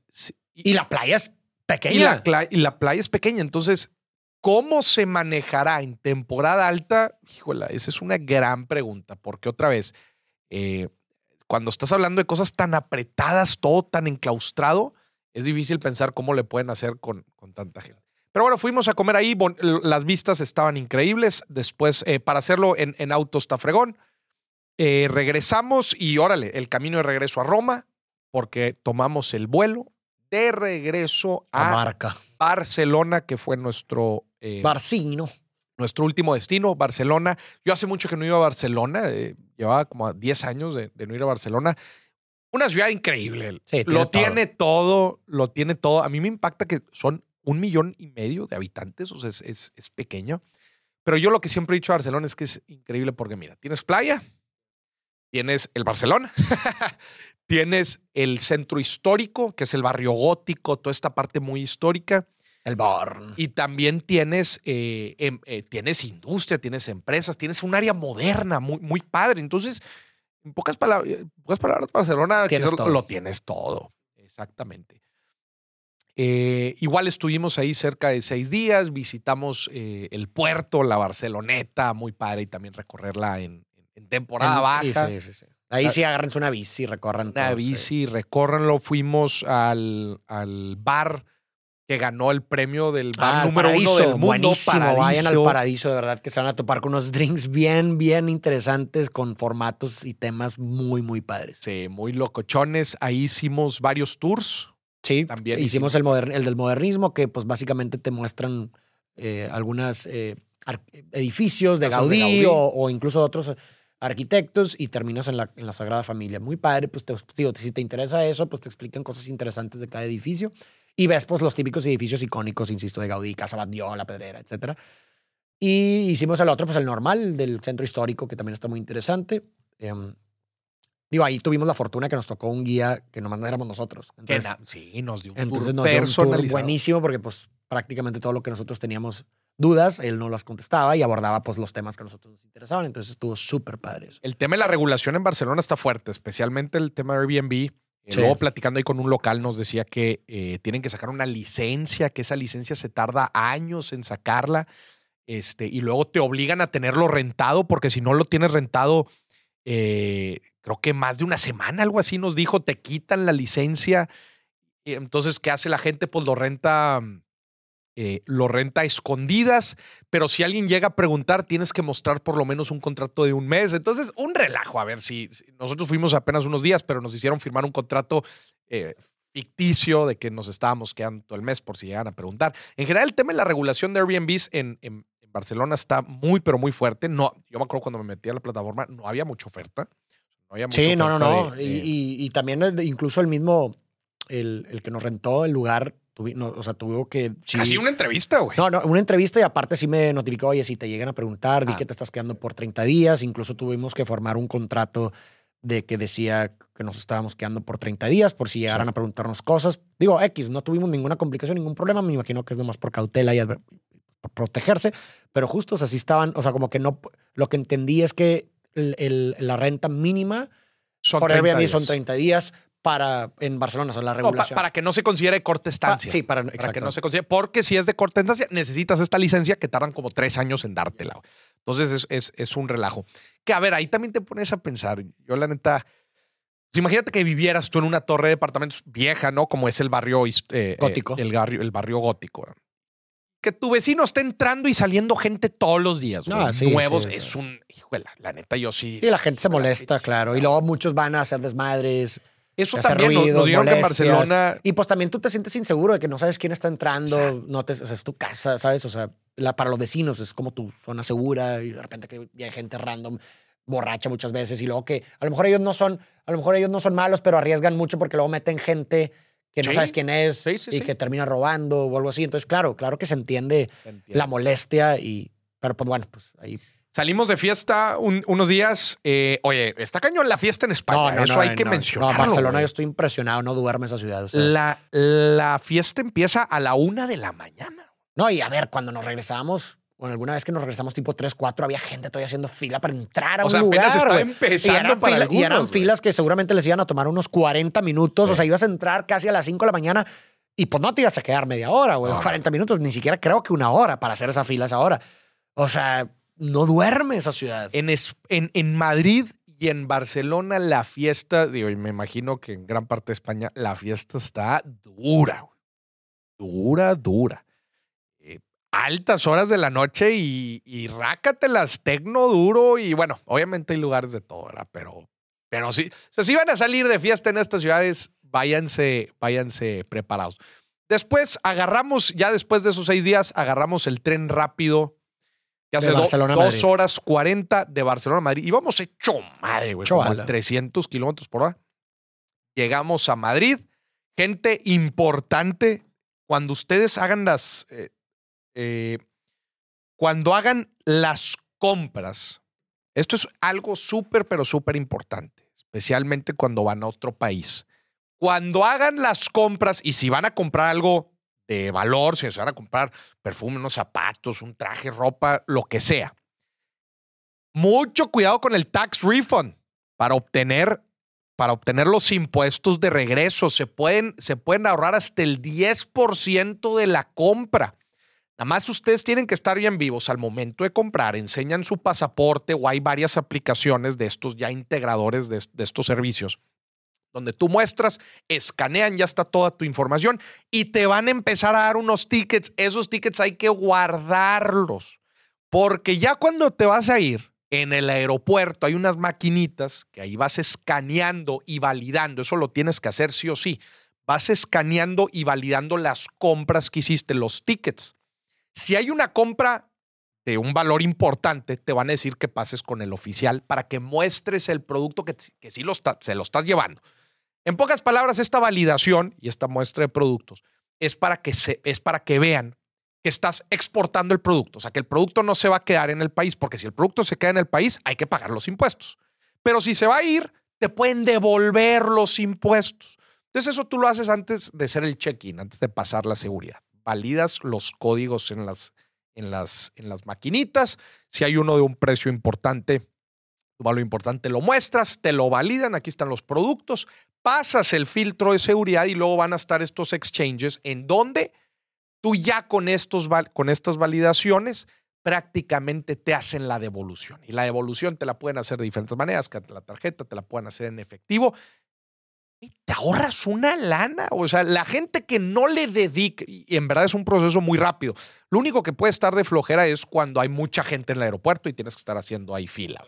Y la playa es pequeña. Y la, playa es pequeña. Entonces, ¿cómo se manejará en temporada alta? Híjola, esa es una gran pregunta, porque otra vez, eh, cuando estás hablando de cosas tan apretadas, todo tan enclaustrado, es difícil pensar cómo le pueden hacer con, con tanta gente. Pero bueno, fuimos a comer ahí, las vistas estaban increíbles. Después, eh, para hacerlo en, en auto está fregón. Eh, regresamos y órale, el camino de regreso a Roma, porque tomamos el vuelo de regreso a. Barcelona, que fue nuestro, eh, Barcino. nuestro último destino, Barcelona. Yo hace mucho que no iba a Barcelona, eh, llevaba como 10 años de, de no ir a Barcelona. Una ciudad increíble. Sí, tiene lo todo. tiene todo, lo tiene todo. A mí me impacta que son un millón y medio de habitantes, o sea, es, es, es pequeño. Pero yo lo que siempre he dicho a Barcelona es que es increíble porque, mira, tienes playa, tienes el Barcelona, *laughs* tienes el centro histórico, que es el barrio gótico, toda esta parte muy histórica. El Born. Y también tienes, eh, em- eh, tienes industria, tienes empresas, tienes un área moderna muy, muy padre. Entonces, en pocas, palabras, en pocas palabras, Barcelona Tienes lo tienes todo. Exactamente. Eh, igual estuvimos ahí cerca de seis días, visitamos eh, el puerto, la Barceloneta, muy padre, y también recorrerla en, en temporada En- baja. sí, sí, sí. Ahí Ah. sí agárrense una bici, recorran Una todo, bici, recórranlo. Fuimos al, al bar que ganó el premio del bar Ah, número uno Paradiso, del mundo. Buenísimo, vayan al Paradiso. paraíso, de verdad, que se van a topar con unos drinks bien, bien interesantes con formatos y temas muy, muy padres. Sí, muy locochones. Ahí hicimos varios tours. Sí, También hicimos el, el del modernismo, que pues básicamente te muestran eh, algunos edificios de Gaudí. O, o incluso otros arquitectos y terminas en la, en la Sagrada Familia. Muy padre, pues te, digo, si te interesa eso, pues te explican cosas interesantes de cada edificio y ves pues los típicos edificios icónicos, insisto, de Gaudí, Casa Batlló, La Pedrera, etcétera. Y hicimos el otro, pues el normal, del centro histórico, que también está muy interesante. Em, digo, ahí tuvimos la fortuna que nos tocó un guía que nomás no éramos nosotros. Entonces, sí, nos dio un entonces tour nos dio un tour buenísimo porque pues prácticamente todo lo que nosotros teníamos dudas, él no las contestaba y abordaba pues los temas que a nosotros nos interesaban. Entonces estuvo súper padre eso. El tema de la regulación en Barcelona está fuerte, especialmente el tema de Airbnb. Eh, Sí. Luego platicando ahí con un local nos decía que eh, tienen que sacar una licencia, que esa licencia se tarda años en sacarla, este, y luego te obligan a tenerlo rentado, porque si no lo tienes rentado, eh, creo que más de una semana, algo así nos dijo, te quitan la licencia. Entonces, ¿qué hace la gente? Pues lo renta, eh, lo renta a escondidas, pero si alguien llega a preguntar, tienes que mostrar por lo menos un contrato de un mes. Entonces, un relajo. A ver si, si- nosotros fuimos apenas unos días, pero nos hicieron firmar un contrato eh, ficticio de que nos estábamos quedando todo el mes por si llegan a preguntar. En general, el tema de la regulación de Airbnbs en, en- en Barcelona está muy, pero muy fuerte. No, yo me acuerdo cuando me metí a la plataforma, no había mucha oferta. No había mucha Sí, no, no, oferta no. de- y, de- y- y también el- incluso el mismo, el, el que nos rentó el lugar, tuvi- no, o sea, tuvo que... sí- Casi una entrevista, güey. No, no, una entrevista y aparte sí me notificó, oye, si te llegan a preguntar, di Ah. que te estás quedando por 30 días. Incluso tuvimos que formar un contrato de que decía que nos estábamos quedando por 30 días por si llegaran a preguntarnos cosas. Digo, X, no tuvimos ninguna complicación, ningún problema. Me imagino que es nomás por cautela y por protegerse. Pero justo, o sea, sí estaban, o sea, como que no, lo que entendí es que el- el- la renta mínima son por 30 Airbnb son días. 30 días para en Barcelona, o sea, la No, pa- regulación. para que no se considere corta Pa- estancia. sí, para, Para que no se considere. Porque si es de corta estancia, necesitas esta licencia que tardan como tres años en dártela. Entonces es, es- es un relajo. Que a ver, ahí también te pones a pensar. Yo, la neta. pues, imagínate que vivieras tú en una torre de departamentos vieja, ¿no? Como es el barrio eh, eh, Gótico. el, barrio, el barrio gótico. ¿no? Que tu vecino esté entrando y saliendo gente todos los días. güey, Ah, sí, nuevos. sí. es un. Híjole, la neta, yo sí. Y la gente se molesta, claro. Y luego muchos van a hacer desmadres. Eso también nos- nos, ruidos, dijeron que en. Barcelona. Y pues también tú te sientes inseguro de que no sabes quién está entrando. No te, o sea, es tu casa, ¿sabes? O sea, la, para los vecinos es como tu zona segura y de repente que hay gente random borracha muchas veces y luego que a lo mejor ellos no son, a lo mejor ellos no son malos, pero arriesgan mucho porque luego meten gente que no Sí. sabes quién es Sí, sí, y que termina robando o algo así. Entonces, claro, claro que se entiende Se entiende. la molestia y, pero pues bueno, pues ahí. Salimos de fiesta un- unos días. eh, oye, está cañón la fiesta en España. Eso hay que no, mencionarlo. No, Barcelona, güey. yo estoy impresionado, no duerme esa ciudad. o sea. La, la fiesta empieza a la una de la mañana. No, y a ver, cuando nos regresamos, bueno, alguna vez que nos regresamos tipo 3, 4, había gente todavía haciendo fila para entrar a O un sea, lugar. apenas estaba empezando y eran, para fila- y algunos, eran filas que seguramente les iban a tomar unos 40 minutos. O sea, ibas a entrar casi a las 5 de la mañana y pues no te ibas a quedar media hora, güey. No. 40 minutos, ni siquiera creo que una hora para hacer esa fila esa hora. O sea, no duerme esa ciudad. En, es- en, en Madrid y en Barcelona la fiesta, digo, y me imagino que en gran parte de España la fiesta está dura. Dura, dura. Eh, altas horas de la noche y, y rácatelas tecno duro. Y bueno, obviamente hay lugares de todo, ¿verdad? Pero, pero sí, si van a salir de fiesta en estas ciudades, váyanse, váyanse preparados. Después agarramos, ya después de esos seis días, agarramos el tren rápido que hace do- dos horas 40 de Barcelona a Madrid. Íbamos hecho madre, güey. Como a bala. 300 kilómetros por hora. Llegamos a Madrid. Gente importante. Cuando ustedes hagan las. eh, eh, cuando hagan las compras. Esto es algo súper, pero súper importante. Especialmente cuando van a otro país. Cuando hagan las compras y si van a comprar algo de valor, si se van a comprar perfume, unos zapatos, un traje, ropa, lo que sea. Mucho cuidado con el tax refund para obtener, para obtener los impuestos de regreso. Se pueden, se pueden ahorrar hasta el 10% de la compra. Nada más ustedes tienen que estar bien vivos al momento de comprar. Enseñan su pasaporte o hay varias aplicaciones de estos ya integradores de, de estos servicios donde tú muestras, escanean, ya está toda tu información y te van a empezar a dar unos tickets. Esos tickets hay que guardarlos, porque ya cuando te vas a ir en el aeropuerto hay unas maquinitas que ahí vas escaneando y validando. Eso lo tienes que hacer sí o sí. Vas escaneando y validando las compras que hiciste, los tickets. Si hay una compra de un valor importante, te van a decir que pases con el oficial para que muestres el producto que, sí lo está- se lo estás llevando. En pocas palabras, esta validación y esta muestra de productos es para que, se, es para que vean que estás exportando el producto. O sea, que el producto no se va a quedar en el país, porque si el producto se queda en el país, hay que pagar los impuestos. Pero si se va a ir, te pueden devolver los impuestos. Entonces, eso tú lo haces antes de hacer el check-in, antes de pasar la seguridad. Validas los códigos en las, en las, en las maquinitas. Si hay uno de un precio importante, tu valor importante lo muestras, te lo validan, aquí están los productos, pasas el filtro de seguridad y luego van a estar estos exchanges en donde tú ya con, estos, con estas validaciones prácticamente te hacen la devolución. Y la devolución te la pueden hacer de diferentes maneras, que la tarjeta te la pueden hacer en efectivo. Y te ahorras una lana. O sea, la gente que no le dedica, y en verdad es un proceso muy rápido. Lo único que puede estar de flojera es cuando hay mucha gente en el aeropuerto y tienes que estar haciendo ahí fila.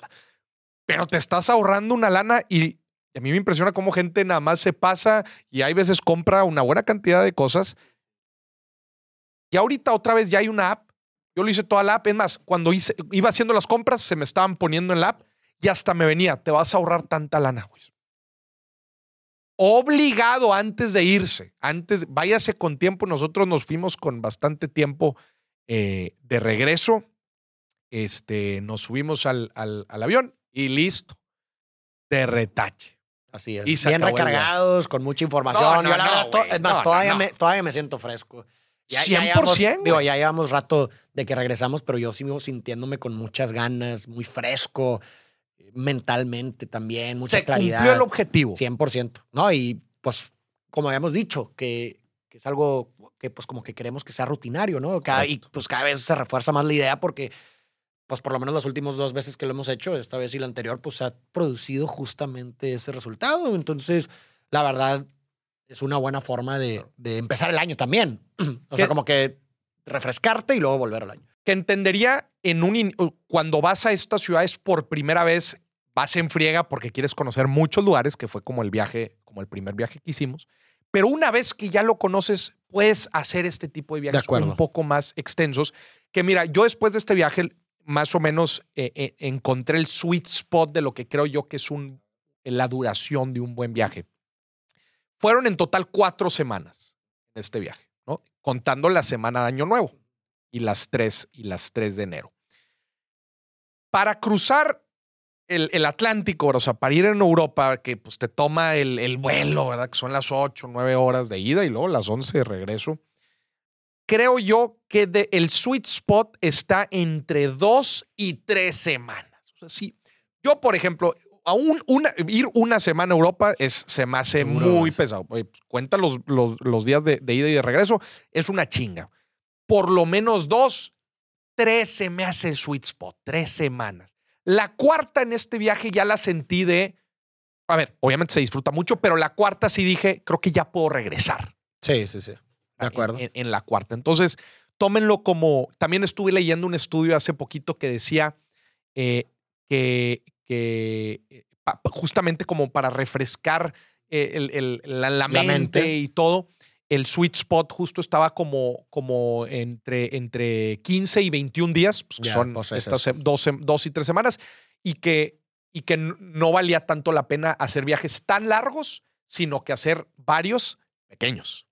Pero te estás ahorrando una lana y a mí me impresiona cómo gente nada más se pasa y hay veces compra una buena cantidad de cosas. Y ahorita otra vez ya hay una app. Yo lo hice toda la app. Es más, cuando iba haciendo las compras, se me estaban poniendo en la app y hasta me venía, te vas a ahorrar tanta lana. güey. obligado antes de irse, antes, váyase con tiempo. Nosotros nos fuimos con bastante tiempo eh, de regreso. Este, nos subimos al, al avión y listo. De retache. Así es. Y Bien recargados, con mucha información. No, no, Yo, la no, verdad, es más, todavía. Me, todavía me siento fresco. 100%, llevamos- Digo, ya llevamos rato de que regresamos, pero yo sigo sintiéndome con muchas ganas, muy fresco, mentalmente también, mucha Se claridad. cumplió el objetivo. 100%, ¿no? Y pues, como habíamos dicho, que, que es algo que pues como que queremos que sea rutinario, ¿no? Cada, y pues cada vez se refuerza más la idea porque pues por lo menos las últimas dos veces que lo hemos hecho, esta vez y la anterior, pues ha producido justamente ese resultado. Entonces, la verdad, es una buena forma de, de empezar el año también. *clears throat* O sea, como que refrescarte y luego volver al año. que entendería en un in- cuando vas a estas ciudades por primera vez, vas en friega porque quieres conocer muchos lugares, que fue como el viaje, como el primer viaje que hicimos. Pero una vez que ya lo conoces, puedes hacer este tipo de viajes un poco más extensos. Que mira, yo después de este viaje, más o menos eh, eh, encontré el sweet spot de lo que creo yo que es un, la duración de un buen viaje. Fueron en total cuatro semanas en este viaje, ¿no? Contando la semana de Año Nuevo y las 3 y las 3 de enero. Para cruzar el, el Atlántico, o sea, para ir en Europa, que pues te toma el, el vuelo, ¿verdad? Que son las 8, 9 horas de ida y luego las 11 de regreso. Creo yo que de- el sweet spot está entre dos y tres semanas. O sea, sí. Yo, por ejemplo, aún una, ir una semana a Europa es, se me hace Duro, muy sí. pesado. Oye, pues, cuenta los, los, los días de, de ida y de regreso, es una chinga. Por lo menos dos, tres se me hace el sweet spot, tres semanas. La cuarta en este viaje ya la sentí de, a ver, obviamente se disfruta mucho, pero la cuarta sí dije, creo que ya puedo regresar. Sí, sí, sí. De acuerdo. En, en la cuarta. Entonces, tómenlo como, también estuve leyendo un estudio hace poquito que decía eh, que, que eh, pa- justamente como para refrescar eh, el- el- la, la La mente, mente. y todo, el sweet spot justo estaba como, como entre, entre 15 y 21 días, pues, que son pues, es estas dos, dos y tres semanas, y que, y que no valía tanto la pena hacer viajes tan largos, sino que hacer varios pequeños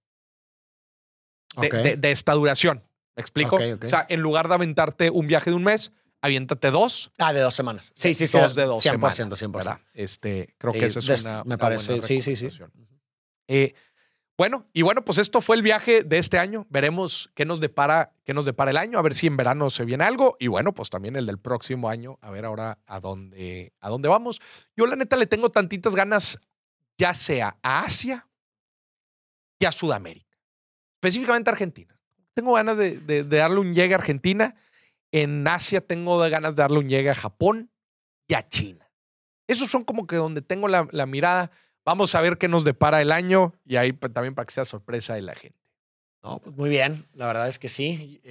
de, Ok. de- de esta duración. ¿Me explico? Ok, ok. O sea, en lugar de aventarte un viaje de un mes, aviéntate dos. Ah, de dos semanas. Sí, sí, sí. Dos de dos 100%, semanas. 100%. ¿verdad? Este, creo que Eh, esa es des- una. me una parece, buena sí, sí, sí. Eh, bueno, y bueno, pues esto fue el viaje de este año. Veremos qué nos depara, qué nos depara el año, a ver si en verano se viene algo. Y bueno, pues también el del próximo año, a ver ahora a dónde, a dónde vamos. Yo, la neta, le tengo tantitas ganas, ya sea a Asia y a Sudamérica, específicamente a Argentina. Tengo ganas de, darle un llegue a Argentina. En Asia tengo ganas de darle un llegue a Japón y a China. Esos son como que donde tengo la, mirada. Vamos a ver qué nos depara el año y ahí pues, también para que sea sorpresa de la gente. No, pues muy bien, la verdad es que sí.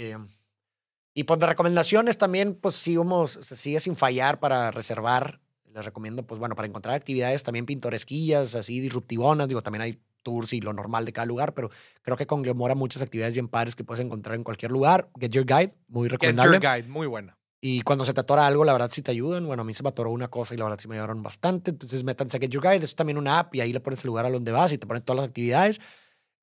Y pues de recomendaciones también, pues sigamos, se sigue sin fallar para reservar. Les recomiendo, pues bueno, para encontrar actividades también pintoresquillas, así disruptivonas. Digo, también hay tours y lo normal de cada lugar, pero creo que conglomera muchas actividades bien padres que puedes encontrar en cualquier lugar. Get Your Guide, muy Get recomendable. Your Guide, muy buena. Y cuando se te atora algo, la verdad sí te ayudan. Bueno, a mí se me atoró una cosa y la verdad sí me ayudaron bastante. Entonces métanse a Get Your Guide. Es también una app y ahí le pones el lugar a donde vas y te ponen todas las actividades.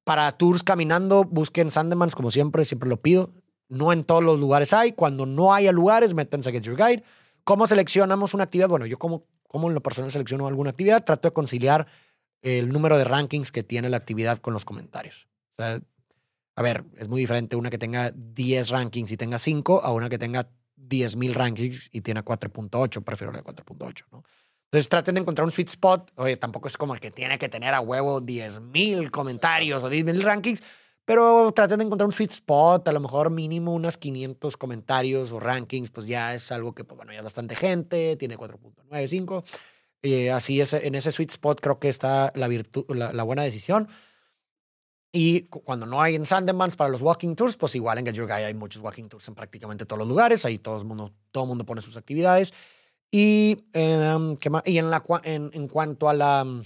Para tours caminando, busquen Sandemans como siempre, siempre lo pido. No en todos los lugares hay. Cuando no haya lugares, métanse a Get Your Guide. ¿Cómo seleccionamos una actividad? Bueno, yo como, como en lo personal selecciono alguna actividad, trato de conciliar el número de rankings que tiene la actividad con los comentarios. A ver, es muy diferente una que tenga 10 rankings y tenga 5 a una que tenga 10.000 rankings y tiene 4.8. Prefiero la de 4.8, ¿no? Entonces traten de encontrar un sweet spot. Oye, tampoco es como el que tiene que tener a huevo 10.000 comentarios o 10.000 rankings, pero traten de encontrar un sweet spot, a lo mejor mínimo unas 500 comentarios o rankings, pues ya es algo que, pues bueno, ya es bastante gente, tiene 4.95. Eh, así es, en ese sweet spot creo que está la, virtud, la, la buena decisión. Y cu- cuando no hay en Sandemans para los walking tours, pues igual en Get Your Guide hay muchos walking tours en prácticamente todos los lugares. Ahí todo el mundo, todo el mundo pone sus actividades. Y, em, ¿qué más? y en, la, en, en cuanto a la mm,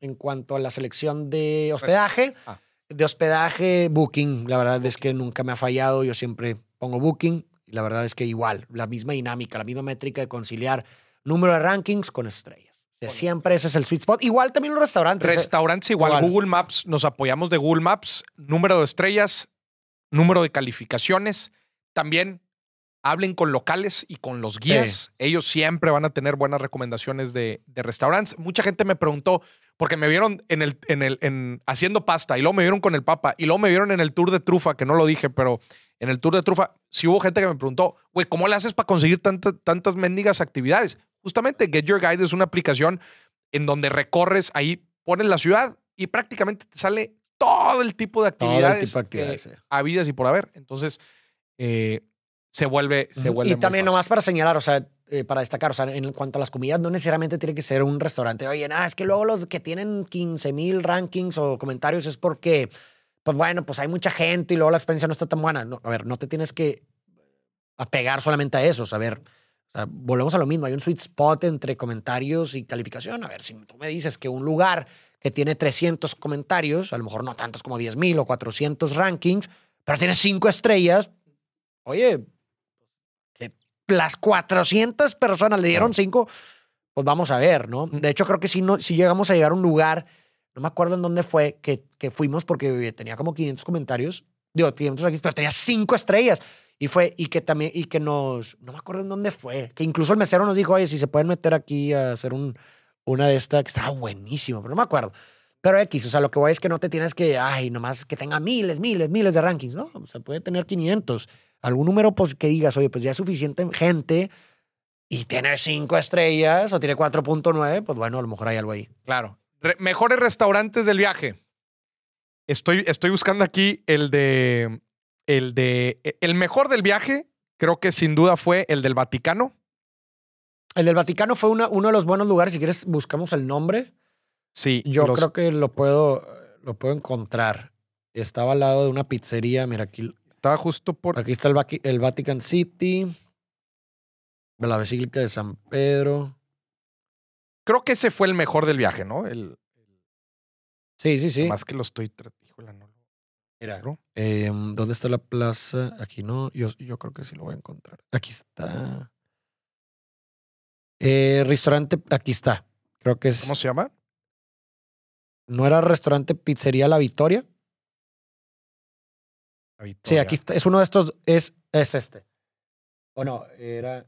en cuanto a la selección de hospedaje, ah. de hospedaje, Booking, la verdad es que nunca me ha fallado. Yo siempre pongo Booking. Y la verdad es que igual, la misma dinámica, la misma métrica de conciliar número de rankings con estrellas. sea, siempre ese es el sweet spot. Igual también los restaurantes. ¿eh? Restaurantes igual. Igual. Google Maps, nos apoyamos de Google Maps, número de estrellas, número de calificaciones. También hablen con locales y con los guías. Ellos siempre van a tener buenas recomendaciones de, de restaurantes. Mucha gente me preguntó, porque me vieron en el, en el, en, haciendo pasta y luego me vieron con el papa y luego me vieron en el tour de trufa, que no lo dije, pero en el tour de trufa sí hubo gente que me preguntó, güey, ¿cómo le haces para conseguir tanta- tantas mendigas actividades? Justamente Get Your Guide es una aplicación en donde recorres, ahí pones la ciudad y prácticamente te sale todo el tipo de Todo el actividades, tipo de actividades, eh, sí. habidas y por haber. Entonces, eh, se vuelve, se vuelve Y también fácil. nomás para señalar, o sea, eh, para destacar, o sea, en cuanto a las comidas, no necesariamente tiene que ser un restaurante. Oye, nada, es que luego los que tienen 15 mil rankings o comentarios es porque, pues bueno, pues hay mucha gente y luego la experiencia no está tan buena. No, a ver, no te tienes que apegar solamente a eso. O sea, a ver, o sea, volvemos a lo mismo. Hay un sweet spot entre comentarios y calificación. A ver, si tú me dices que un lugar que tiene 300 comentarios, a lo mejor no tantos como 10 mil o 400 rankings, pero tiene 5 estrellas, oye, que las 400 personas le dieron 5, pues vamos a ver, ¿no? De hecho, creo que si, no, si llegamos a llegar a un lugar, no me acuerdo en dónde fue, que, que fuimos porque tenía como 500 comentarios, digo, 500 rankings, pero tenía 5 estrellas. Y fue, y que también, y que nos, no me acuerdo en dónde fue, que incluso el mesero nos dijo, oye, si se pueden meter aquí a hacer un, una de estas, que estaba buenísimo, pero no me acuerdo. Pero X, o sea, lo que voy es que no te tienes que, ay, nomás que tenga miles, miles, miles de rankings, ¿no? O sea, puede tener 500. Algún número, pues, que digas, oye, pues ya es suficiente gente y tiene 5 estrellas o tiene 4.9, pues bueno, a lo mejor hay algo ahí. Claro. Re- mejores restaurantes del viaje. Estoy, estoy buscando aquí el de. El de. El mejor del viaje, creo que sin duda fue el del Vaticano. El del Vaticano fue una, uno de los buenos lugares, si quieres buscamos el nombre. Sí. Yo los- creo que lo puedo, lo puedo encontrar. Estaba al lado de una pizzería, mira aquí, Estaba justo por. Aquí está el, el Vatican City, la Basílica de San Pedro. Creo que ese fue el mejor del viaje, ¿no? El, Sí, sí, sí. Más que lo estoy. híjole, no Mira, eh, ¿dónde está la plaza? Aquí no, yo, yo creo que sí lo voy a encontrar. Aquí está. Eh, restaurante, aquí está. Creo que es. ¿Cómo se llama? ¿No era restaurante Pizzería La Victoria? La Sí, Victoria. aquí está. Es uno de estos. Es, es este. O no, era.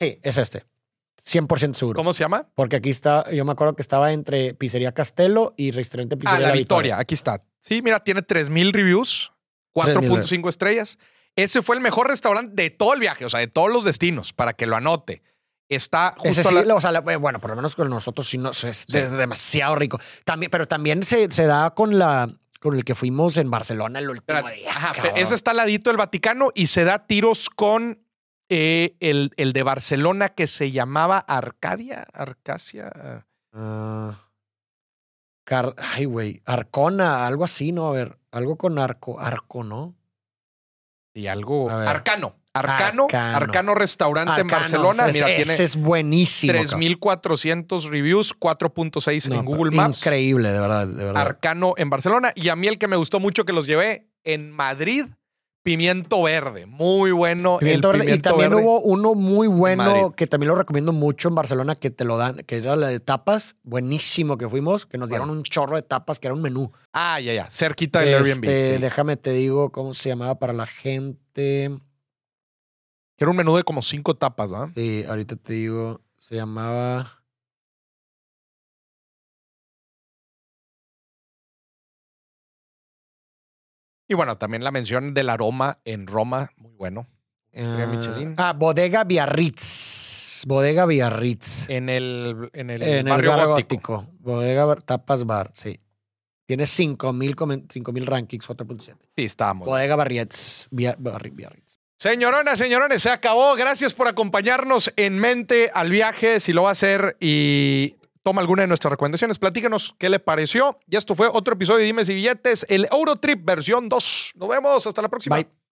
Sí, es este. 100% seguro. ¿Cómo se llama? Porque aquí está, yo me acuerdo que estaba entre Pizzería Castelo y Restaurante Ah, Pizzería la Victoria. Aquí está. Sí, mira, tiene 3000 reviews, 4.5 estrellas. Ese fue el mejor restaurante de todo el viaje, o sea, de todos los destinos, para que lo anote. Está justo Ese sí, la- o sea, la- eh, bueno, por lo menos con nosotros sí nos es Sí. demasiado rico. También, pero también se, se da con la con el que fuimos en Barcelona el último día. ajá, ese está al ladito del Vaticano y se da tiros con eh, el, el de Barcelona que se llamaba Arcadia, Arcasia. Ah, Car- ay, güey. Arcona, algo así, ¿no? A ver, algo con arco, arco, ¿no? Y algo. Arcano. Arcano. Arcano. Arcano Restaurante en Barcelona. Mira, ese tiene es buenísimo. cabrón. 3,400 reviews, 4.6 No, en Google Maps. Increíble, de verdad, de verdad. Arcano en Barcelona. Y a mí el que me gustó mucho que los llevé en Madrid, Pimiento Verde. Muy bueno. Pimiento el verde. y también verde. hubo uno muy Madrid. bueno que también lo recomiendo mucho en Barcelona que te lo dan, que era la de tapas. Buenísimo que fuimos, que nos dieron un chorro de tapas, que era un menú. Ah, ya, ya. Cerquita del Airbnb. Este, sí. Déjame te digo cómo se llamaba para la gente. Que Era un menú de como cinco tapas, ¿verdad? Sí, ahorita te digo, se llamaba. Y bueno, también la mención del aroma en Roma, muy bueno. Estrella ah, Bodega Biarritz. Bodega Biarritz. En el, en el en barrio el barrio gótico. gótico. Bodega Tapas Bar, sí. Tiene 5000 comen- 5000 rankings, 4.7. Sí, estábamos. Bodega Biarritz. Biar- Barri- Biarritz. Señoronas, señorones, se acabó. Gracias por acompañarnos en mente al viaje. Si lo va a hacer y toma alguna de nuestras recomendaciones, platícanos qué le pareció. Y esto fue otro episodio de Dimes y Billetes, el Eurotrip versión 2. Nos vemos. Hasta la próxima. Bye.